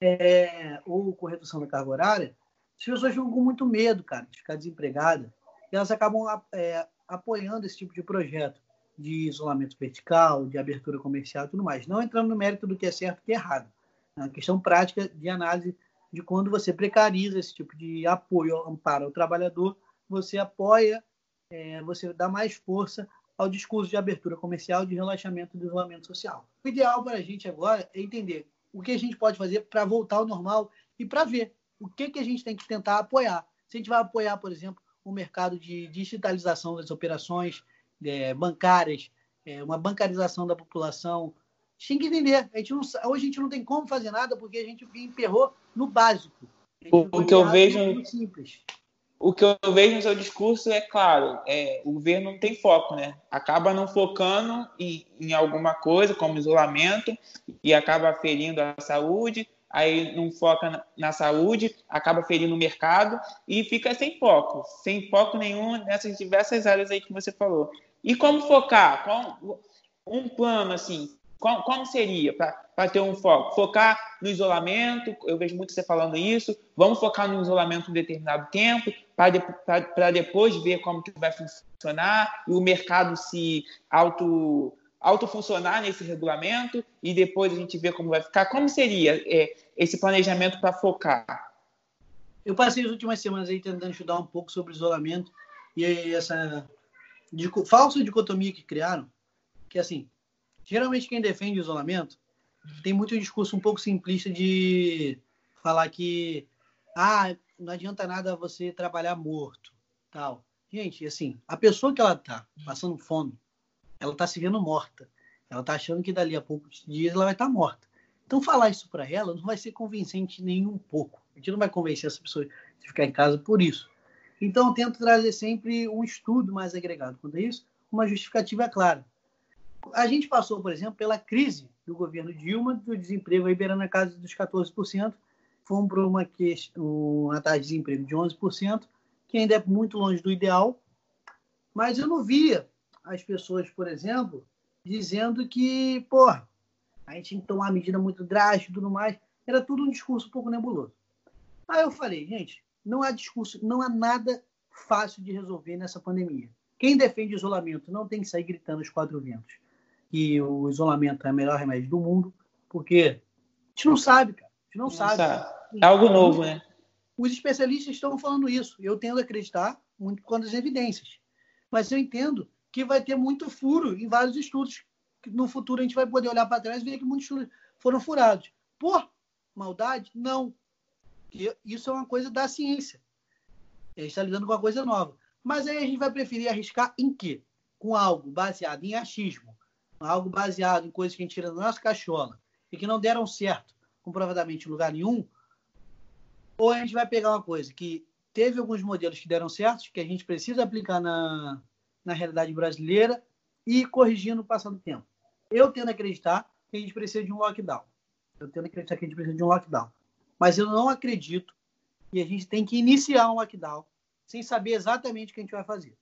é, ou com redução da carga horária, as pessoas ficam com muito medo, cara, de ficar desempregada. E elas acabam é, apoiando esse tipo de projeto de isolamento vertical, de abertura comercial e tudo mais. Não entrando no mérito do que é certo e que é errado. É uma questão prática de análise de quando você precariza esse tipo de apoio, amparo ao trabalhador, você apoia, é, você dá mais força ao discurso de abertura comercial, de relaxamento do isolamento social. O ideal para a gente agora é entender o que a gente pode fazer para voltar ao normal e para ver o que, que a gente tem que tentar apoiar. Se a gente vai apoiar, por exemplo, o mercado de digitalização das operações, é, bancárias, é, uma bancarização da população. A gente tem que entender. A gente não, hoje a gente não tem como fazer nada porque a gente emperrou no básico. O, que eu vejo simples. O que eu vejo no seu discurso é claro, é, o governo não tem foco, né? Acaba não focando em, em alguma coisa, como isolamento, e acaba ferindo a saúde, aí não foca na, na, saúde, acaba ferindo o mercado e fica sem foco, sem foco nenhum nessas diversas áreas aí que você falou. E como focar? Qual, um plano, assim, qual, como seria para ter um foco? Focar no isolamento, eu vejo muito você falando isso, vamos focar no isolamento um determinado tempo, para de, depois ver como que vai funcionar e o mercado se auto autofuncionar nesse regulamento e depois a gente vê como vai ficar. Como seria é, esse planejamento para focar? Eu passei as últimas semanas aí tentando estudar um pouco sobre isolamento e essa falsa dicotomia que criaram, que assim, geralmente quem defende o isolamento tem muito discurso um pouco simplista de falar que ah, não adianta nada você trabalhar morto, tal. Gente, assim, a pessoa que ela tá passando fome, ela tá se vendo morta. Ela tá achando que dali a poucos dias ela vai estar tá morta. Então falar isso para ela não vai ser convincente nem um pouco. A gente não vai convencer essa pessoa de ficar em casa por isso. Então, eu tento trazer sempre um estudo mais agregado quanto a isso, uma justificativa clara. A gente passou, por exemplo, pela crise do governo Dilma, do desemprego aí beirando a casa dos 14%, fomos para uma, uma taxa de desemprego de 11%, que ainda é muito longe do ideal, mas eu não via as pessoas, por exemplo, dizendo que, pô, a gente tem que tomar medida muito drástica e tudo mais. Era tudo um discurso um pouco nebuloso. Aí eu falei, gente, não há discurso, não há nada fácil de resolver nessa pandemia. Quem defende isolamento não tem que sair gritando os quatro ventos que o isolamento é o melhor remédio do mundo, porque a gente não sabe, cara. A gente não, não sabe. sabe. É algo novo, né? Os especialistas estão falando isso. Eu tendo a acreditar muito por conta das evidências. Mas eu entendo que vai ter muito furo em vários estudos. No futuro a gente vai poder olhar para trás e ver que muitos estudos foram furados. Por maldade? Não. Isso é uma coisa da ciência. A gente está lidando com uma coisa nova. Mas aí a gente vai preferir arriscar em quê? Com algo baseado em achismo, algo baseado em coisas que a gente tira da nossa cachola e que não deram certo comprovadamente em lugar nenhum, ou a gente vai pegar uma coisa que teve alguns modelos que deram certo, que a gente precisa aplicar na, na realidade brasileira e ir corrigindo o passar do tempo. Eu tendo a acreditar que a gente precisa de um lockdown. Eu tendo a acreditar que a gente precisa de um lockdown. Mas eu não acredito que a gente tem que iniciar um lockdown sem saber exatamente o que a gente vai fazer.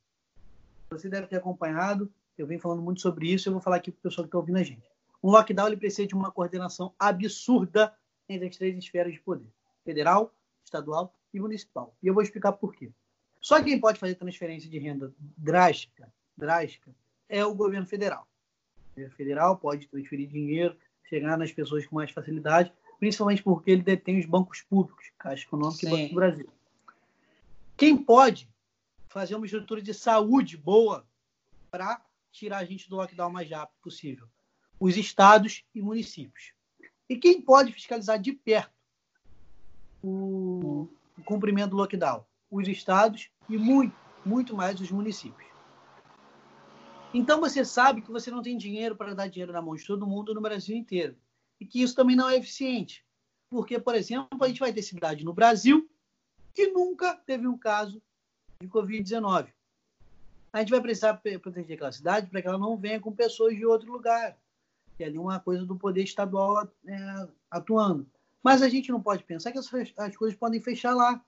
Você deve ter acompanhado, eu venho falando muito sobre isso, eu vou falar aqui para o pessoal que está ouvindo a gente. Um lockdown ele precisa de uma coordenação absurda entre as três esferas de poder: federal, estadual e municipal. E eu vou explicar por quê. Só quem pode fazer transferência de renda drástica, drástica é o governo federal. O governo federal pode transferir dinheiro, chegar nas pessoas com mais facilidade, principalmente porque ele detém os bancos públicos, Caixa Econômica Sim. e Banco do Brasil. Quem pode fazer uma estrutura de saúde boa para tirar a gente do lockdown o mais rápido possível? Os estados e municípios. E quem pode fiscalizar de perto o, o cumprimento do lockdown? Os estados e muito, muito mais os municípios. Então você sabe que você não tem dinheiro para dar dinheiro na mão de todo mundo no Brasil inteiro. E que isso também não é eficiente. Porque, por exemplo, a gente vai ter cidade no Brasil que nunca teve um caso de Covid-19. A gente vai precisar proteger aquela cidade para que ela não venha com pessoas de outro lugar. Que é ali uma coisa do poder estadual é, atuando. Mas a gente não pode pensar que as, as coisas podem fechar lá.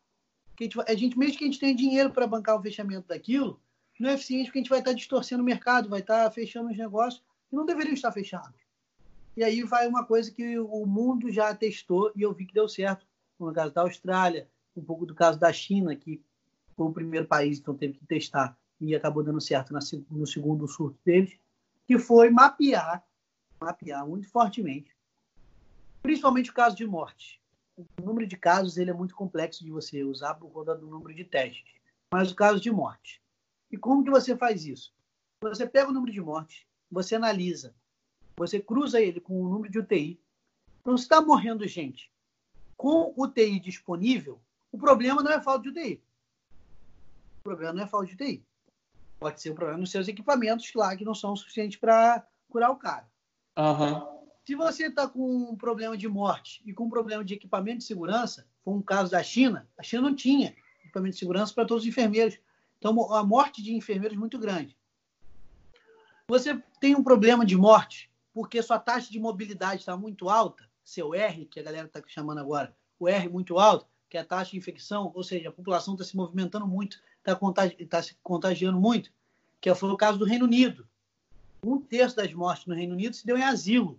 Que a, gente, a gente, mesmo que a gente tenha dinheiro para bancar o fechamento daquilo, não é eficiente porque a gente vai estar distorcendo o mercado, vai estar fechando os negócios que não deveriam estar fechados. E aí vai uma coisa que o mundo já testou e eu vi que deu certo. No caso da Austrália, um pouco do caso da China, que foi o primeiro país, então teve que testar e acabou dando certo no segundo surto deles, que foi mapear, mapear muito fortemente, principalmente o caso de morte. O número de casos ele é muito complexo de você usar por conta do número de testes, mas o caso de morte. E como que você faz isso? Você pega o número de mortes, você analisa você cruza ele com o número de UTI. Então, se está morrendo gente com UTI disponível, o problema não é falta de UTI. O problema não é falta de UTI. Pode ser um problema nos seus equipamentos lá que não são suficientes para curar o cara. Uhum. Se você está com um problema de morte e com um problema de equipamento de segurança, foi um caso da China, a China não tinha equipamento de segurança para todos os enfermeiros. Então, a morte de enfermeiros é muito grande. Você tem um problema de morte porque sua taxa de mobilidade está muito alta, seu R, que a galera está chamando agora, o R muito alto, que é a taxa de infecção, ou seja, a população está se movimentando muito, está contagi tá se contagiando muito, que foi o caso do Reino Unido. Um terço das mortes no Reino Unido se deu em asilo.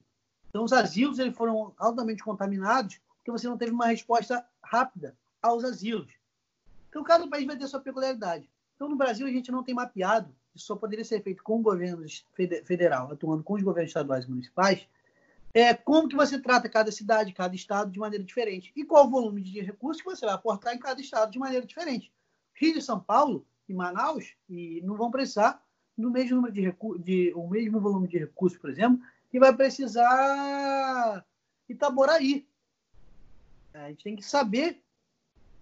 Então, os asilos eles foram altamente contaminados porque você não teve uma resposta rápida aos asilos. Então, cada país vai ter sua peculiaridade. Então, no Brasil, a gente não tem mapeado isso só poderia ser feito com o governo federal, atuando com os governos estaduais e municipais, é como que você trata cada cidade, cada estado de maneira diferente. E qual o volume de recursos que você vai aportar em cada estado de maneira diferente. Rio e São Paulo e Manaus e não vão precisar do mesmo número de, de o mesmo volume de recursos, por exemplo, que vai precisar Itaboraí. A gente tem que saber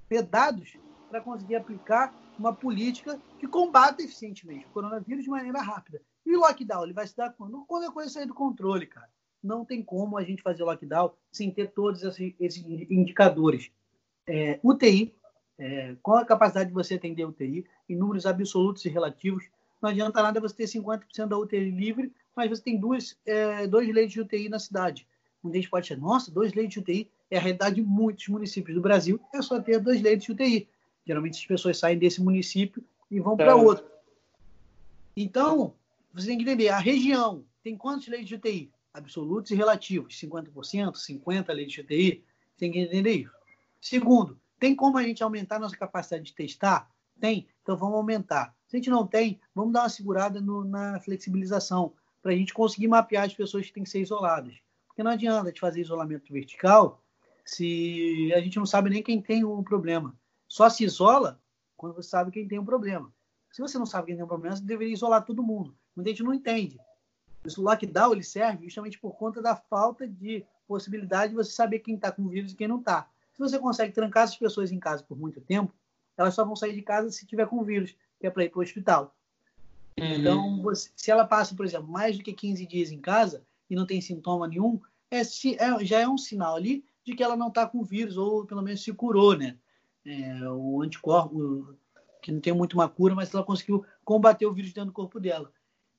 ter dados para conseguir aplicar uma política que combata eficientemente o coronavírus de maneira rápida. E o lockdown, ele vai se dar quando? Quando a coisa sair do controle, cara. Não tem como a gente fazer lockdown sem ter todos esses indicadores. É, UTI, é, qual a capacidade de você atender UTI, em números absolutos e relativos. Não adianta nada você ter 50% da UTI livre, mas você tem duas, é, dois leitos de UTI na cidade. Um deles pode ser, nossa, dois leitos de UTI é a realidade de muitos municípios do Brasil, é só ter dois leitos de UTI. Geralmente as pessoas saem desse município e vão para outro. Então, você tem que entender, a região tem quantos leitos de UTI? Absolutos e relativos, 50%, 50% leitos de UTI, tem que entender isso. Segundo, tem como a gente aumentar nossa capacidade de testar? Tem, então vamos aumentar. Se a gente não tem, vamos dar uma segurada no, na flexibilização, para a gente conseguir mapear as pessoas que têm que ser isoladas. Porque não adianta de fazer isolamento vertical se a gente não sabe nem quem tem o problema. Só se isola quando você sabe quem tem um problema. Se você não sabe quem tem um problema, você deveria isolar todo mundo. Muita gente não entende. Esse lockdown ele serve justamente por conta da falta de possibilidade de você saber quem está com o vírus e quem não está. Se você consegue trancar essas pessoas em casa por muito tempo, elas só vão sair de casa se tiver com vírus, que é para ir para o hospital. Uhum. Então, você, se ela passa, por exemplo, mais do que 15 dias em casa e não tem sintoma nenhum, é, é, já é um sinal ali de que ela não está com vírus, ou pelo menos se curou, né? é, o anticorpo, que não tem muito uma cura, mas ela conseguiu combater o vírus dentro do corpo dela.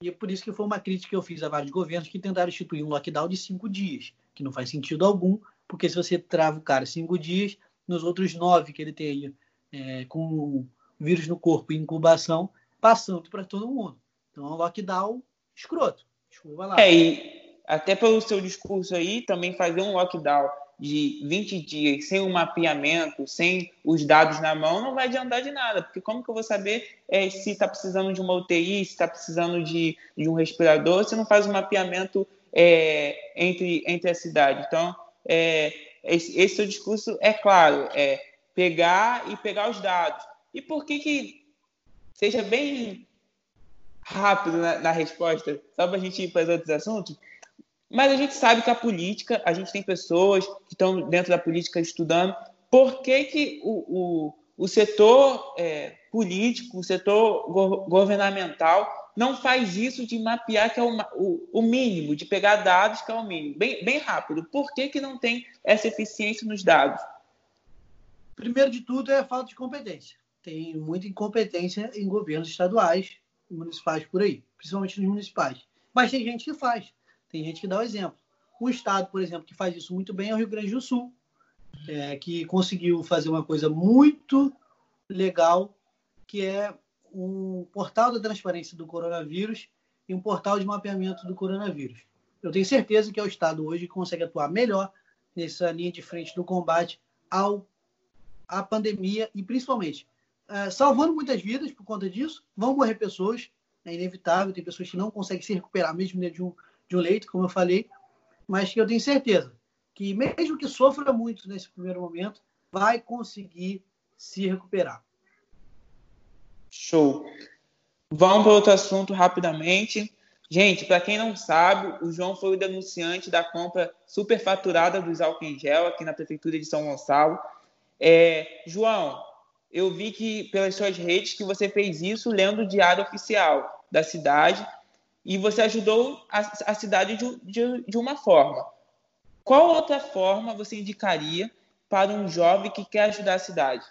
E é por isso que foi uma crítica que eu fiz a vários governos que tentaram instituir um lockdown de cinco dias, que não faz sentido algum, porque se você trava o cara cinco dias, nos outros nove que ele tem é, com vírus no corpo e incubação, passando para todo mundo. Então é um lockdown escroto. Desculpa lá. É, e até pelo seu discurso aí, também fazer um lockdown de 20 dias sem o mapeamento, sem os dados na mão, não vai adiantar de nada, porque como que eu vou saber é, se está precisando de uma UTI, se está precisando de, de um respirador, se não faz o um mapeamento é, entre, entre a cidade. Então, é, esse, esse seu discurso é claro, é pegar e pegar os dados. E por que que seja bem rápido na, na resposta, só para a gente ir para os outros assuntos, Mas a gente sabe que a política, a gente tem pessoas que estão dentro da política estudando por que, que o, o, o setor é, político, o setor go governamental não faz isso de mapear, que é o, o, o, mínimo, de pegar dados, que é o mínimo, bem, bem rápido. Por que, que não tem essa eficiência nos dados? Primeiro de tudo é a falta de competência. Tem muita incompetência em governos estaduais municipais por aí, principalmente nos municipais. Mas tem gente que faz. Tem gente que dá o exemplo. Um estado, por exemplo, que faz isso muito bem é o Rio Grande do Sul, é, que conseguiu fazer uma coisa muito legal, que é um portal da transparência do coronavírus e um portal de mapeamento do coronavírus. Eu tenho certeza que é o Estado hoje que consegue atuar melhor nessa linha de frente do combate ao, à pandemia e, principalmente, é, salvando muitas vidas por conta disso. Vão morrer pessoas, é inevitável, tem pessoas que não conseguem se recuperar mesmo de um, de um leito, como eu falei, mas que eu tenho certeza que, mesmo que sofra muito nesse primeiro momento, vai conseguir se recuperar. Show. Vamos para outro assunto rapidamente. Gente, para quem não sabe, o João foi o denunciante da compra superfaturada dos álcool em gel aqui na Prefeitura de São Gonçalo. É, João, eu vi que pelas suas redes que você fez isso lendo o diário oficial da cidade e você ajudou a, a cidade de, de, de uma forma. Qual outra forma você indicaria para um jovem que quer ajudar a cidade?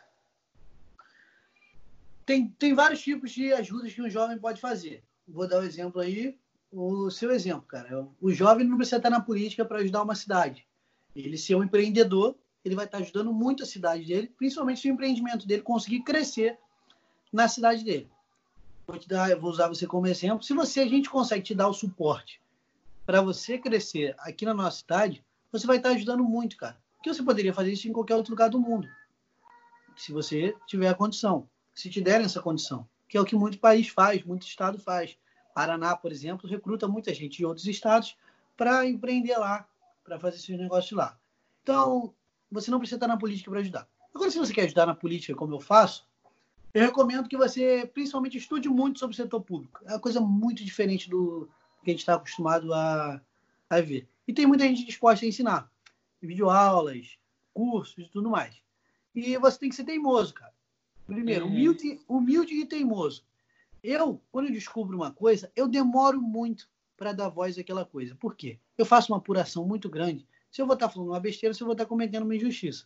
Tem, tem vários tipos de ajudas que um jovem pode fazer. Vou dar um exemplo aí, o seu exemplo, cara. O jovem não precisa estar na política para ajudar uma cidade. Ele ser um empreendedor, ele vai estar ajudando muito a cidade dele, principalmente se o empreendimento dele conseguir crescer na cidade dele. Vou, te dar, vou usar você como exemplo. Se você a gente consegue te dar o suporte para você crescer aqui na nossa cidade, você vai estar ajudando muito, cara. Porque você poderia fazer isso em qualquer outro lugar do mundo, se você tiver a condição, se te derem essa condição, que é o que muito país faz, muito estado faz. Paraná, por exemplo, recruta muita gente de outros estados para empreender lá, para fazer seus negócios lá. Então, você não precisa estar na política para ajudar. Agora, se você quer ajudar na política, como eu faço, eu recomendo que você, principalmente, estude muito sobre o setor público. É uma coisa muito diferente do que a gente está acostumado a, a ver. E tem muita gente disposta a ensinar. Videoaulas, cursos e tudo mais. E você tem que ser teimoso, cara. Primeiro, uhum. humilde, humilde e teimoso. Eu, quando eu descubro uma coisa, eu demoro muito para dar voz àquela coisa. Por quê? Eu faço uma apuração muito grande. Se eu vou estar tá falando uma besteira, se eu vou estar tá cometendo uma injustiça.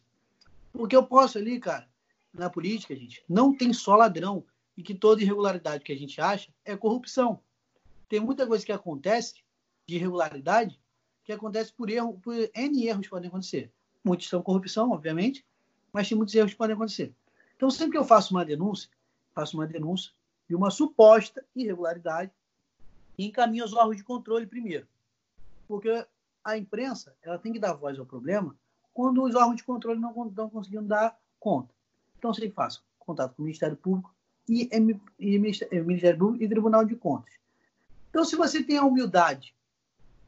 Porque eu posso ali, cara, na política, gente, não tem só ladrão e que toda irregularidade que a gente acha é corrupção. Tem muita coisa que acontece de irregularidade que acontece por erro, por N erros podem acontecer. Muitos são corrupção, obviamente, mas tem muitos erros que podem acontecer. Então, sempre que eu faço uma denúncia, faço uma denúncia de uma suposta irregularidade e encaminho aos órgãos de controle primeiro. Porque a imprensa ela tem que dar voz ao problema quando os órgãos de controle não estão conseguindo dar conta. Então, você faz contato com o Ministério Público e, e, e Ministério Público e Tribunal de Contas. Então, se você tem a humildade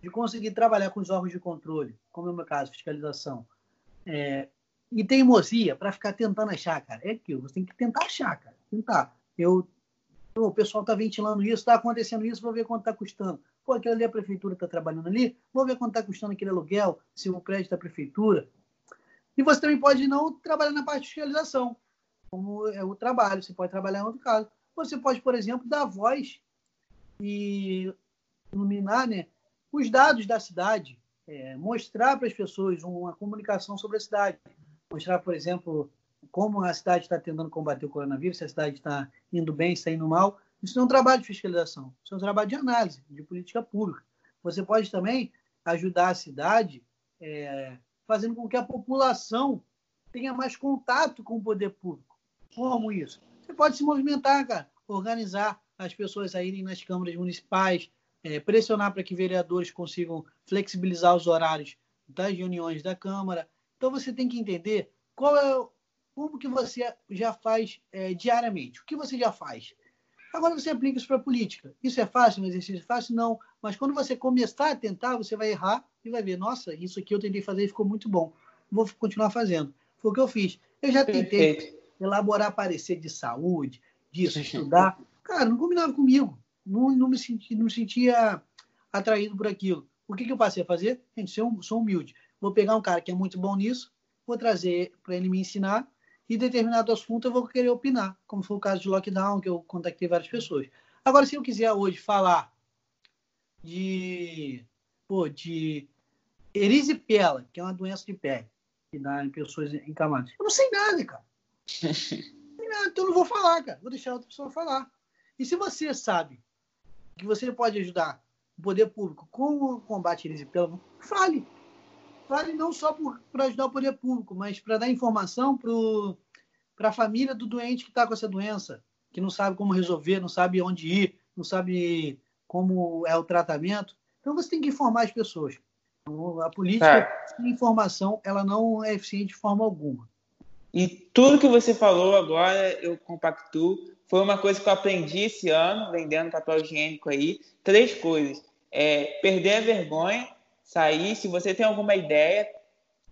de conseguir trabalhar com os órgãos de controle, como é o meu caso, fiscalização, é, e teimosia para ficar tentando achar, cara, é aquilo, você tem que tentar achar, cara, tentar. Eu, o pessoal está ventilando isso, está acontecendo isso, vou ver quanto está custando. Pô, aquilo ali a prefeitura está trabalhando ali, vou ver quanto está custando aquele aluguel, se o crédito da prefeitura, e você também pode não trabalhar na parte de fiscalização, como é o trabalho, você pode trabalhar em outro caso. Você pode, por exemplo, dar voz e iluminar né, os dados da cidade, é, mostrar para as pessoas uma comunicação sobre a cidade. Mostrar, por exemplo, como a cidade está tentando combater o coronavírus, se a cidade está indo bem, está indo mal. Isso não é um trabalho de fiscalização, isso é um trabalho de análise, de política pública. Você pode também ajudar a cidade é, fazendo com que a população tenha mais contato com o poder público. Como isso? Você pode se movimentar, cara, organizar as pessoas a irem nas câmaras municipais, é, pressionar para que vereadores consigam flexibilizar os horários das reuniões da Câmara. Então você tem que entender qual é como que você já faz é, diariamente, o que você já faz. Agora você aplica isso para a política. Isso é fácil, um exercício fácil? Não. Mas quando você começar a tentar, você vai errar e vai ver, nossa, isso aqui eu tentei fazer e ficou muito bom. Vou continuar fazendo. Foi o que eu fiz. Eu já tentei Perfeito. elaborar parecer de saúde, disso, estudar. Cara, não combinava comigo. Não, não, me senti, não me sentia atraído por aquilo. O que, que eu passei a fazer? Gente, eu sou humilde. Vou pegar um cara que é muito bom nisso, vou trazer para ele me ensinar e determinado assunto eu vou querer opinar, como foi o caso de lockdown, que eu contactei várias pessoas. Agora, se eu quiser hoje falar de, pô, de erisipela, que é uma doença de pele, que dá em pessoas encamadas, eu não sei nada, cara. então eu não vou falar, cara. Vou deixar outra pessoa falar. E se você sabe que você pode ajudar o poder público com o combate à erisipela, fale. Fale não só para ajudar o poder público, mas para dar informação para a família do doente que está com essa doença, que não sabe como resolver, não sabe onde ir, não sabe como é o tratamento. Então você tem que informar as pessoas. Então, a política é. sem informação ela não é eficiente de forma alguma. E tudo que você falou agora eu compactuo. Foi uma coisa que eu aprendi esse ano, vendendo papel higiênico aí. Três coisas. É, perder a vergonha, sair. Se você tem alguma ideia,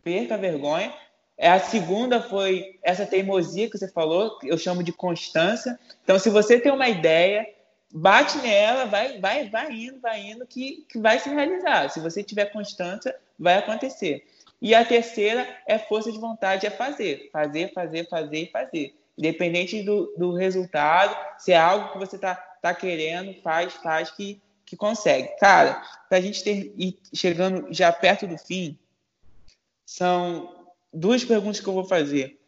perca a vergonha. É, a segunda foi essa teimosia que você falou, eu chamo de constância. Então, se você tem uma ideia, bate nela, vai, vai, vai indo, vai indo, que, que vai se realizar. Se você tiver constância, vai acontecer. E a terceira é força de vontade, é fazer. Fazer, fazer, fazer fazer. Independente do, do resultado, se é algo que você está tá querendo, faz, faz que, que consegue. Cara, para a gente ter ir chegando já perto do fim, são duas perguntas que eu vou fazer.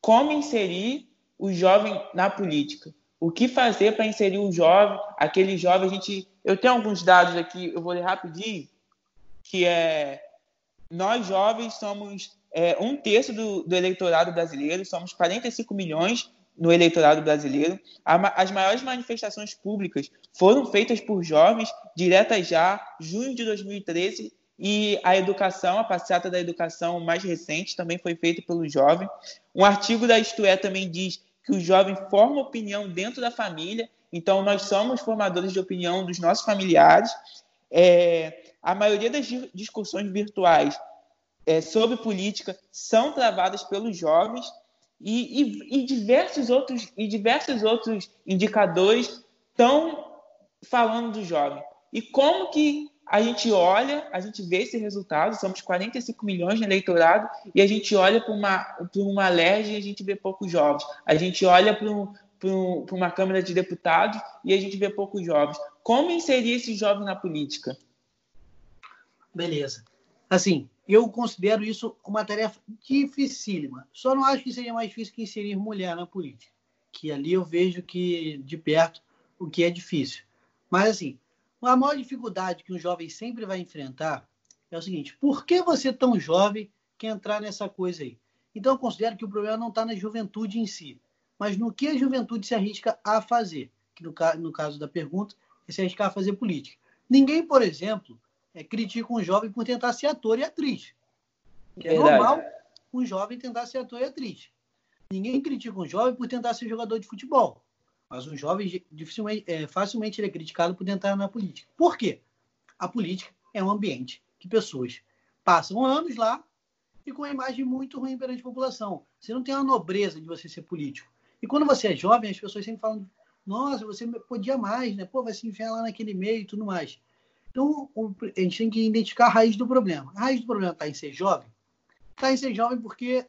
Como inserir o jovem na política? O que fazer para inserir o jovem, aquele jovem, a gente... Eu tenho alguns dados aqui, eu vou ler rapidinho, que é nós jovens somos é, um terço do, do, eleitorado brasileiro, somos 45 milhões no eleitorado brasileiro. as maiores manifestações públicas foram feitas por jovens, diretas já, junho de 2013, e a educação, a passeata da educação mais recente, também foi feita pelo jovem. Um artigo da Isto É também diz que o jovem forma opinião dentro da família, então nós somos formadores de opinião dos nossos familiares. É, a maioria das discussões virtuais é, sobre política são travadas pelos jovens e, e, e, diversos outros e diversos outros indicadores estão falando do jovem. E como que a gente olha, a gente vê esse resultado, somos 45 milhões no eleitorado, e a gente olha para uma, para uma e a gente vê poucos jovens. A gente olha para, um, para, um, uma Câmara de Deputados e a gente vê poucos jovens. Como inserir esse jovem na política? Beleza. Assim, eu considero isso uma tarefa dificílima. Só não acho que seria mais difícil que inserir mulher na política. Que ali eu vejo que, de perto, o que é difícil. Mas, assim, a maior dificuldade que um jovem sempre vai enfrentar é o seguinte: por que você, tão jovem, quer entrar nessa coisa aí? Então, eu considero que o problema não está na juventude em si, mas no que a juventude se arrisca a fazer. Que no, no caso da pergunta, é se arriscar a fazer política. Ninguém, por exemplo, é, critica um jovem por tentar ser ator e atriz. É Verdade. normal um jovem tentar ser ator e atriz. Ninguém critica um jovem por tentar ser jogador de futebol. Mas um jovem dificilmente, é, facilmente ele é criticado por tentar na política. Por quê? A política é um ambiente que pessoas passam anos lá e com uma imagem muito ruim perante a população. Você não tem a nobreza de você ser político. E quando você é jovem, as pessoas sempre falam: nossa, você podia mais, né? Pô, vai se enfiar lá naquele meio e tudo mais. Então, a gente tem que identificar a raiz do problema. A raiz do problema está em ser jovem? Está em ser jovem porque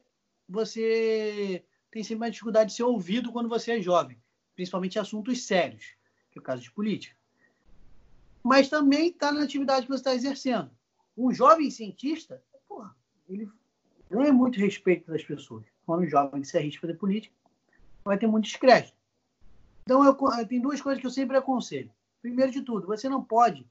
você tem sempre uma dificuldade de ser ouvido quando você é jovem, principalmente assuntos sérios, que é o caso de política. Mas também está na atividade que você está exercendo. Um jovem cientista, porra, ele ganha muito respeito das pessoas. Quando um jovem se arrisca fazer política, vai ter muito descrédito. Então, eu, tem duas coisas que eu sempre aconselho. Primeiro de tudo, você não pode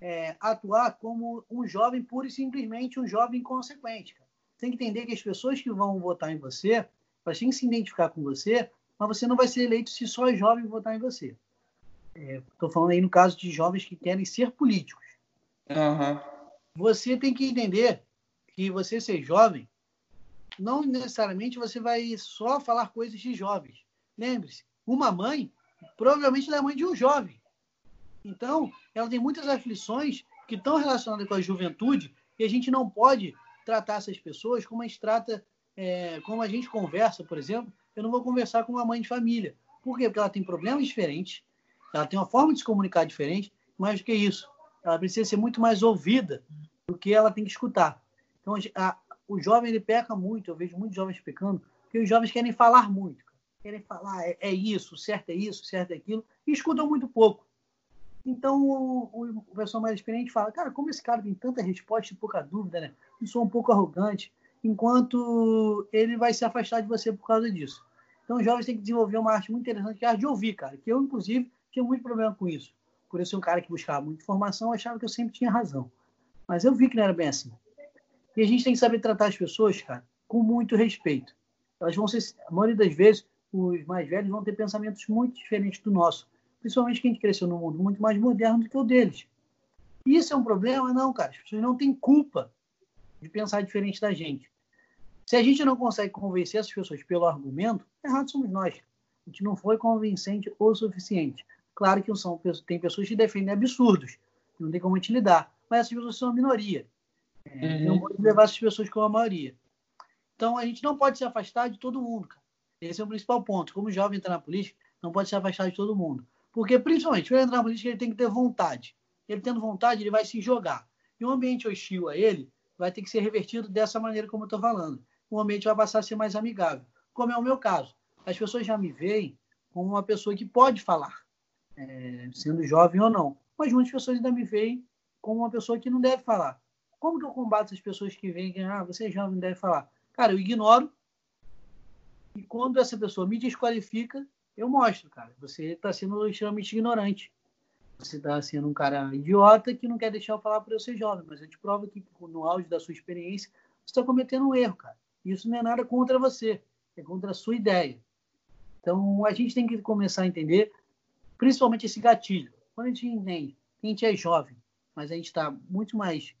é, atuar como um jovem puro e simplesmente um jovem consequente. Cara. Tem que entender que as pessoas que vão votar em você, elas têm que se identificar com você, mas você não vai ser eleito se só os jovens votar em você. Estou é, falando aí no caso de jovens que querem ser políticos. Uhum. Você tem que entender que você ser jovem, não necessariamente você vai só falar coisas de jovens. Lembre-se, uma mãe provavelmente é a mãe de um jovem. Então, ela tem muitas aflições que estão relacionadas com a juventude e a gente não pode tratar essas pessoas como a gente trata, é, como a gente conversa, por exemplo. Eu não vou conversar com uma mãe de família. Por quê? Porque ela tem problemas diferentes, ela tem uma forma de se comunicar diferente, mais do que isso. ela precisa ser muito mais ouvida do que ela tem que escutar. Então, a, o jovem ele peca muito, eu vejo muitos jovens pecando, porque os jovens querem falar muito, querem falar é, é isso, certo é isso, certo é aquilo, e escutam muito pouco. Então, o, o, pessoal mais experiente fala, cara, como esse cara tem tanta resposta e pouca dúvida, né? Eu sou um pouco arrogante, enquanto ele vai se afastar de você por causa disso. Então, os jovens têm que desenvolver uma arte muito interessante, que é a arte de ouvir, cara. Que eu, inclusive, tinha muito problema com isso. Por ser um cara que buscava muita informação, achava que eu sempre tinha razão. Mas eu vi que não era bem assim. E a gente tem que saber tratar as pessoas, cara, com muito respeito. Elas vão ser, a maioria das vezes, os mais velhos vão ter pensamentos muito diferentes do nosso. Principalmente quem cresceu num mundo muito mais moderno do que o deles. Isso é um problema? Não, cara. As pessoas não têm culpa de pensar diferente da gente. Se a gente não consegue convencer essas pessoas pelo argumento, errado somos nós. A gente não foi convincente o suficiente. Claro que são, tem pessoas que defendem absurdos, não tem como a gente lidar, mas essas pessoas são a minoria. É, uhum. Não pode levar essas pessoas como a maioria. Então a gente não pode se afastar de todo mundo. Cara. Esse é o principal ponto. Como jovem entrar na política, não pode se afastar de todo mundo. Porque, principalmente, para entrar na política, ele tem que ter vontade. Ele tendo vontade, ele vai se jogar. E um ambiente hostil a ele vai ter que ser revertido dessa maneira como eu estou falando o ambiente vai passar a ser mais amigável. Como é o meu caso. As pessoas já me veem como uma pessoa que pode falar, é, sendo jovem ou não. Mas muitas pessoas ainda me veem como uma pessoa que não deve falar. Como que eu combato as pessoas que veem que ah, você é jovem, não deve falar? Cara, eu ignoro. E quando essa pessoa me desqualifica, eu mostro, cara. Você está sendo extremamente ignorante. Você está sendo um cara idiota que não quer deixar eu falar para eu ser jovem, mas eu te provo que no auge da sua experiência, você está cometendo um erro, cara. Isso não é nada contra você, é contra a sua ideia. Então, a gente tem que começar a entender, principalmente esse gatilho. Quando a gente entende a gente é jovem, mas a gente está muito mais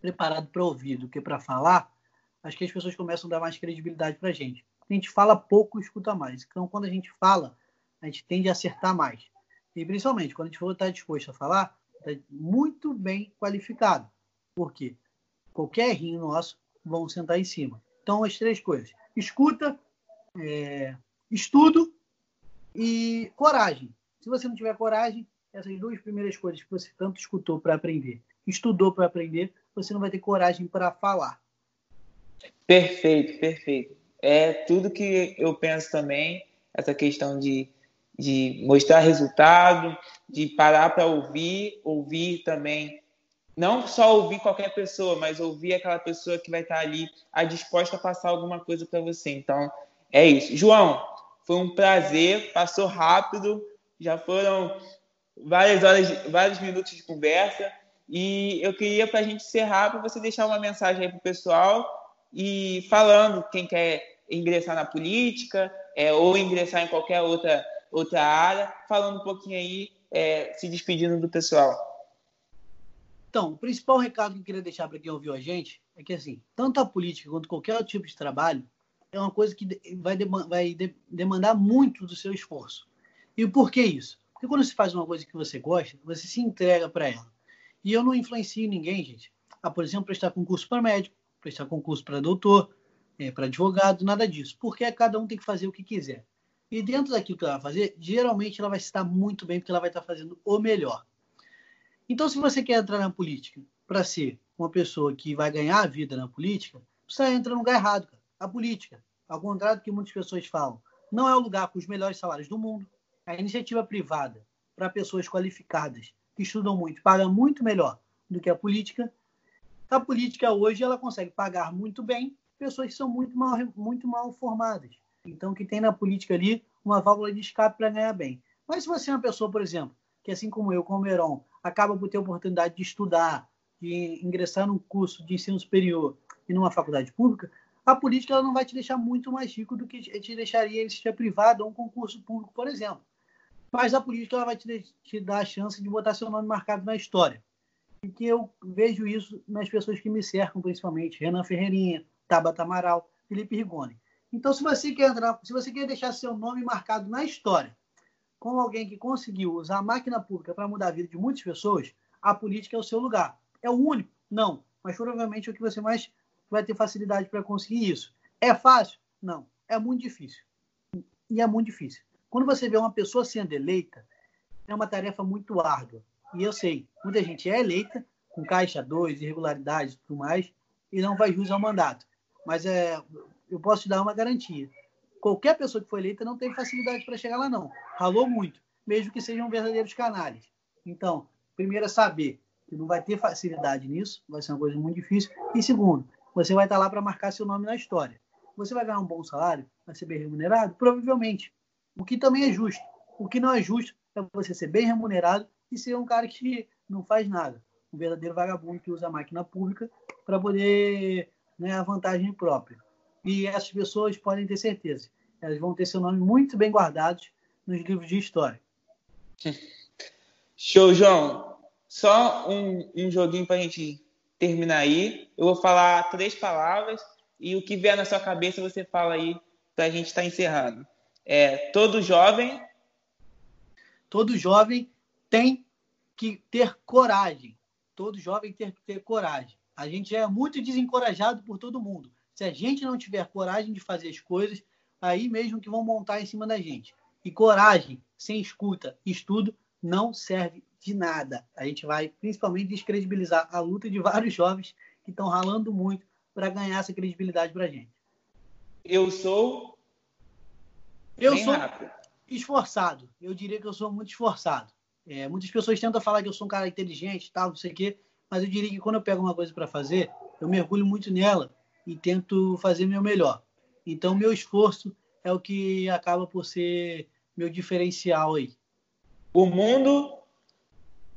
preparado para ouvir do que para falar, acho que as pessoas começam a dar mais credibilidade para a gente. A gente fala pouco, escuta mais. Então, quando a gente fala, a gente tende a acertar mais. E, principalmente, quando a gente for estar disposto a falar, está muito bem qualificado. Por quê? Qualquer errinho nosso vão sentar em cima. Então, as três coisas: escuta, é, estudo e coragem. Se você não tiver coragem, essas duas primeiras coisas que você tanto escutou para aprender, estudou para aprender, você não vai ter coragem para falar. Perfeito, perfeito. É tudo que eu penso também, essa questão de, de mostrar resultado, de parar para ouvir, ouvir também não só ouvir qualquer pessoa, mas ouvir aquela pessoa que vai estar ali a disposta a passar alguma coisa para você. Então, é isso. João, foi um prazer, passou rápido, já foram várias horas, vários minutos de conversa. E eu queria, para a gente encerrar, para você deixar uma mensagem aí para o pessoal e falando quem quer ingressar na política é, ou ingressar em qualquer outra, outra área, falando um pouquinho aí, é, se despedindo do pessoal. Então, o principal recado que eu queria deixar para quem ouviu a gente é que, assim, tanto a política quanto qualquer outro tipo de trabalho é uma coisa que vai, vai demandar muito do seu esforço. E por que isso? Porque quando você faz uma coisa que você gosta, você se entrega para ela. E eu não influencio ninguém, gente, a, por exemplo, prestar concurso para médico, prestar concurso para doutor, é, para advogado, nada disso. Porque cada um tem que fazer o que quiser. E dentro daquilo que ela vai fazer, geralmente ela vai estar muito bem, porque ela vai estar fazendo o melhor. Então, se você quer entrar na política para ser uma pessoa que vai ganhar a vida na política, você entra no lugar errado. Cara. A política, ao contrário do que muitas pessoas falam, não é o lugar com os melhores salários do mundo. A iniciativa privada para pessoas qualificadas que estudam muito paga muito melhor do que a política. A política hoje ela consegue pagar muito bem pessoas que são muito mal, muito mal formadas. Então, que tem na política ali uma válvula de escape para ganhar bem. Mas se você é uma pessoa, por exemplo, que assim como eu, como Heron, acaba por ter a oportunidade de estudar, de ingressar num curso de ensino superior e numa faculdade pública, a política ela não vai te deixar muito mais rico do que te deixaria em sistema privado ou um concurso público, por exemplo. Mas a política ela vai te, te dar a chance de botar seu nome marcado na história. E que eu vejo isso nas pessoas que me cercam, principalmente Renan Ferreirinha, Tabata Amaral, Felipe Rigoni. Então, se você quer entrar, se você quer deixar seu nome marcado na história, como alguém que conseguiu usar a máquina pública para mudar a vida de muitas pessoas, a política é o seu lugar. É o único? Não. Mas provavelmente é o que você mais vai ter facilidade para conseguir isso. É fácil? Não. É muito difícil. E é muito difícil. Quando você vê uma pessoa sendo eleita, é uma tarefa muito árdua. E eu sei, muita gente é eleita com caixa 2, irregularidades e tudo mais, e não vai jus ao mandato. Mas é, eu posso te dar uma garantia. Qualquer pessoa que foi eleita não tem facilidade para chegar lá, não. Ralou muito, mesmo que sejam verdadeiros canalhas. Então, primeiro é saber que não vai ter facilidade nisso, vai ser uma coisa muito difícil. E segundo, você vai estar lá para marcar seu nome na história. Você vai ganhar um bom salário, vai ser bem remunerado? Provavelmente. O que também é justo. O que não é justo é você ser bem remunerado e ser um cara que não faz nada. Um verdadeiro vagabundo que usa a máquina pública para poder ganhar vantagem própria. E essas pessoas podem ter certeza, elas vão ter seu nome muito bem guardados nos livros de história. Show, João. Só um, um joguinho para a gente terminar aí. Eu vou falar três palavras e o que vier na sua cabeça você fala aí para a gente estar tá encerrando. É, todo jovem. Todo jovem tem que ter coragem. Todo jovem tem que ter coragem. A gente é muito desencorajado por todo mundo. Se a gente não tiver coragem de fazer as coisas, aí mesmo que vão montar em cima da gente. E coragem, sem escuta, estudo, não serve de nada. A gente vai principalmente descredibilizar a luta de vários jovens que estão ralando muito para ganhar essa credibilidade para a gente. Eu sou. Eu sou rápido. esforçado. Eu diria que eu sou muito esforçado. É, muitas pessoas tentam falar que eu sou um cara inteligente, tal, não sei o quê, mas eu diria que quando eu pego uma coisa para fazer, eu mergulho muito nela e tento fazer meu melhor. Então, meu esforço é o que acaba por ser meu diferencial aí. O mundo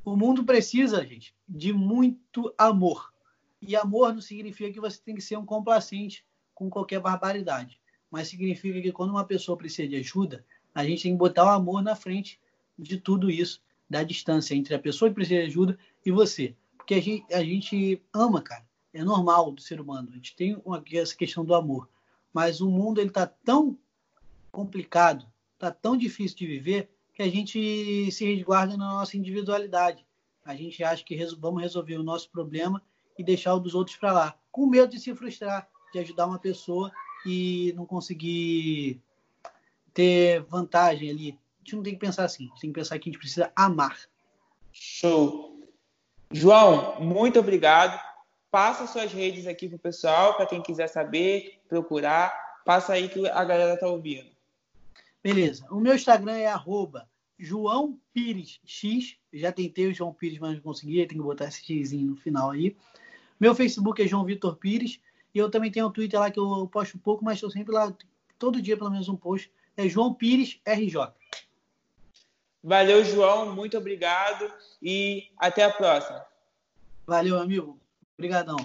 o mundo precisa, gente, de muito amor. E amor não significa que você tem que ser um complacente com qualquer barbaridade. Mas significa que quando uma pessoa precisa de ajuda, a gente tem que botar o amor na frente de tudo isso, da distância entre a pessoa que precisa de ajuda e você. Porque a gente, a gente ama, cara. É normal do ser humano. A gente tem uma, essa questão do amor. Mas o mundo ele está tão complicado, está tão difícil de viver, que a gente se resguarda na nossa individualidade. A gente acha que vamos resolver o nosso problema e deixar o dos outros para lá, com medo de se frustrar, de ajudar uma pessoa e não conseguir ter vantagem ali. A gente não tem que pensar assim, a gente tem que pensar que a gente precisa amar. Show. João, muito obrigado. Passa suas redes aqui pro pessoal, para quem quiser saber, procurar. Passa aí que a galera tá ouvindo. Beleza. O meu Instagram é arroba João Pires X. Já tentei o João Pires, mas não consegui. Tem que botar esse xizinho no final aí. Meu Facebook é João Vitor Pires. E eu também tenho um Twitter lá que eu posto pouco, mas estou sempre lá, todo dia pelo menos um post. É João Pires RJ. Valeu, João. Muito obrigado. E até a próxima. Valeu, amigo. Obrigadão.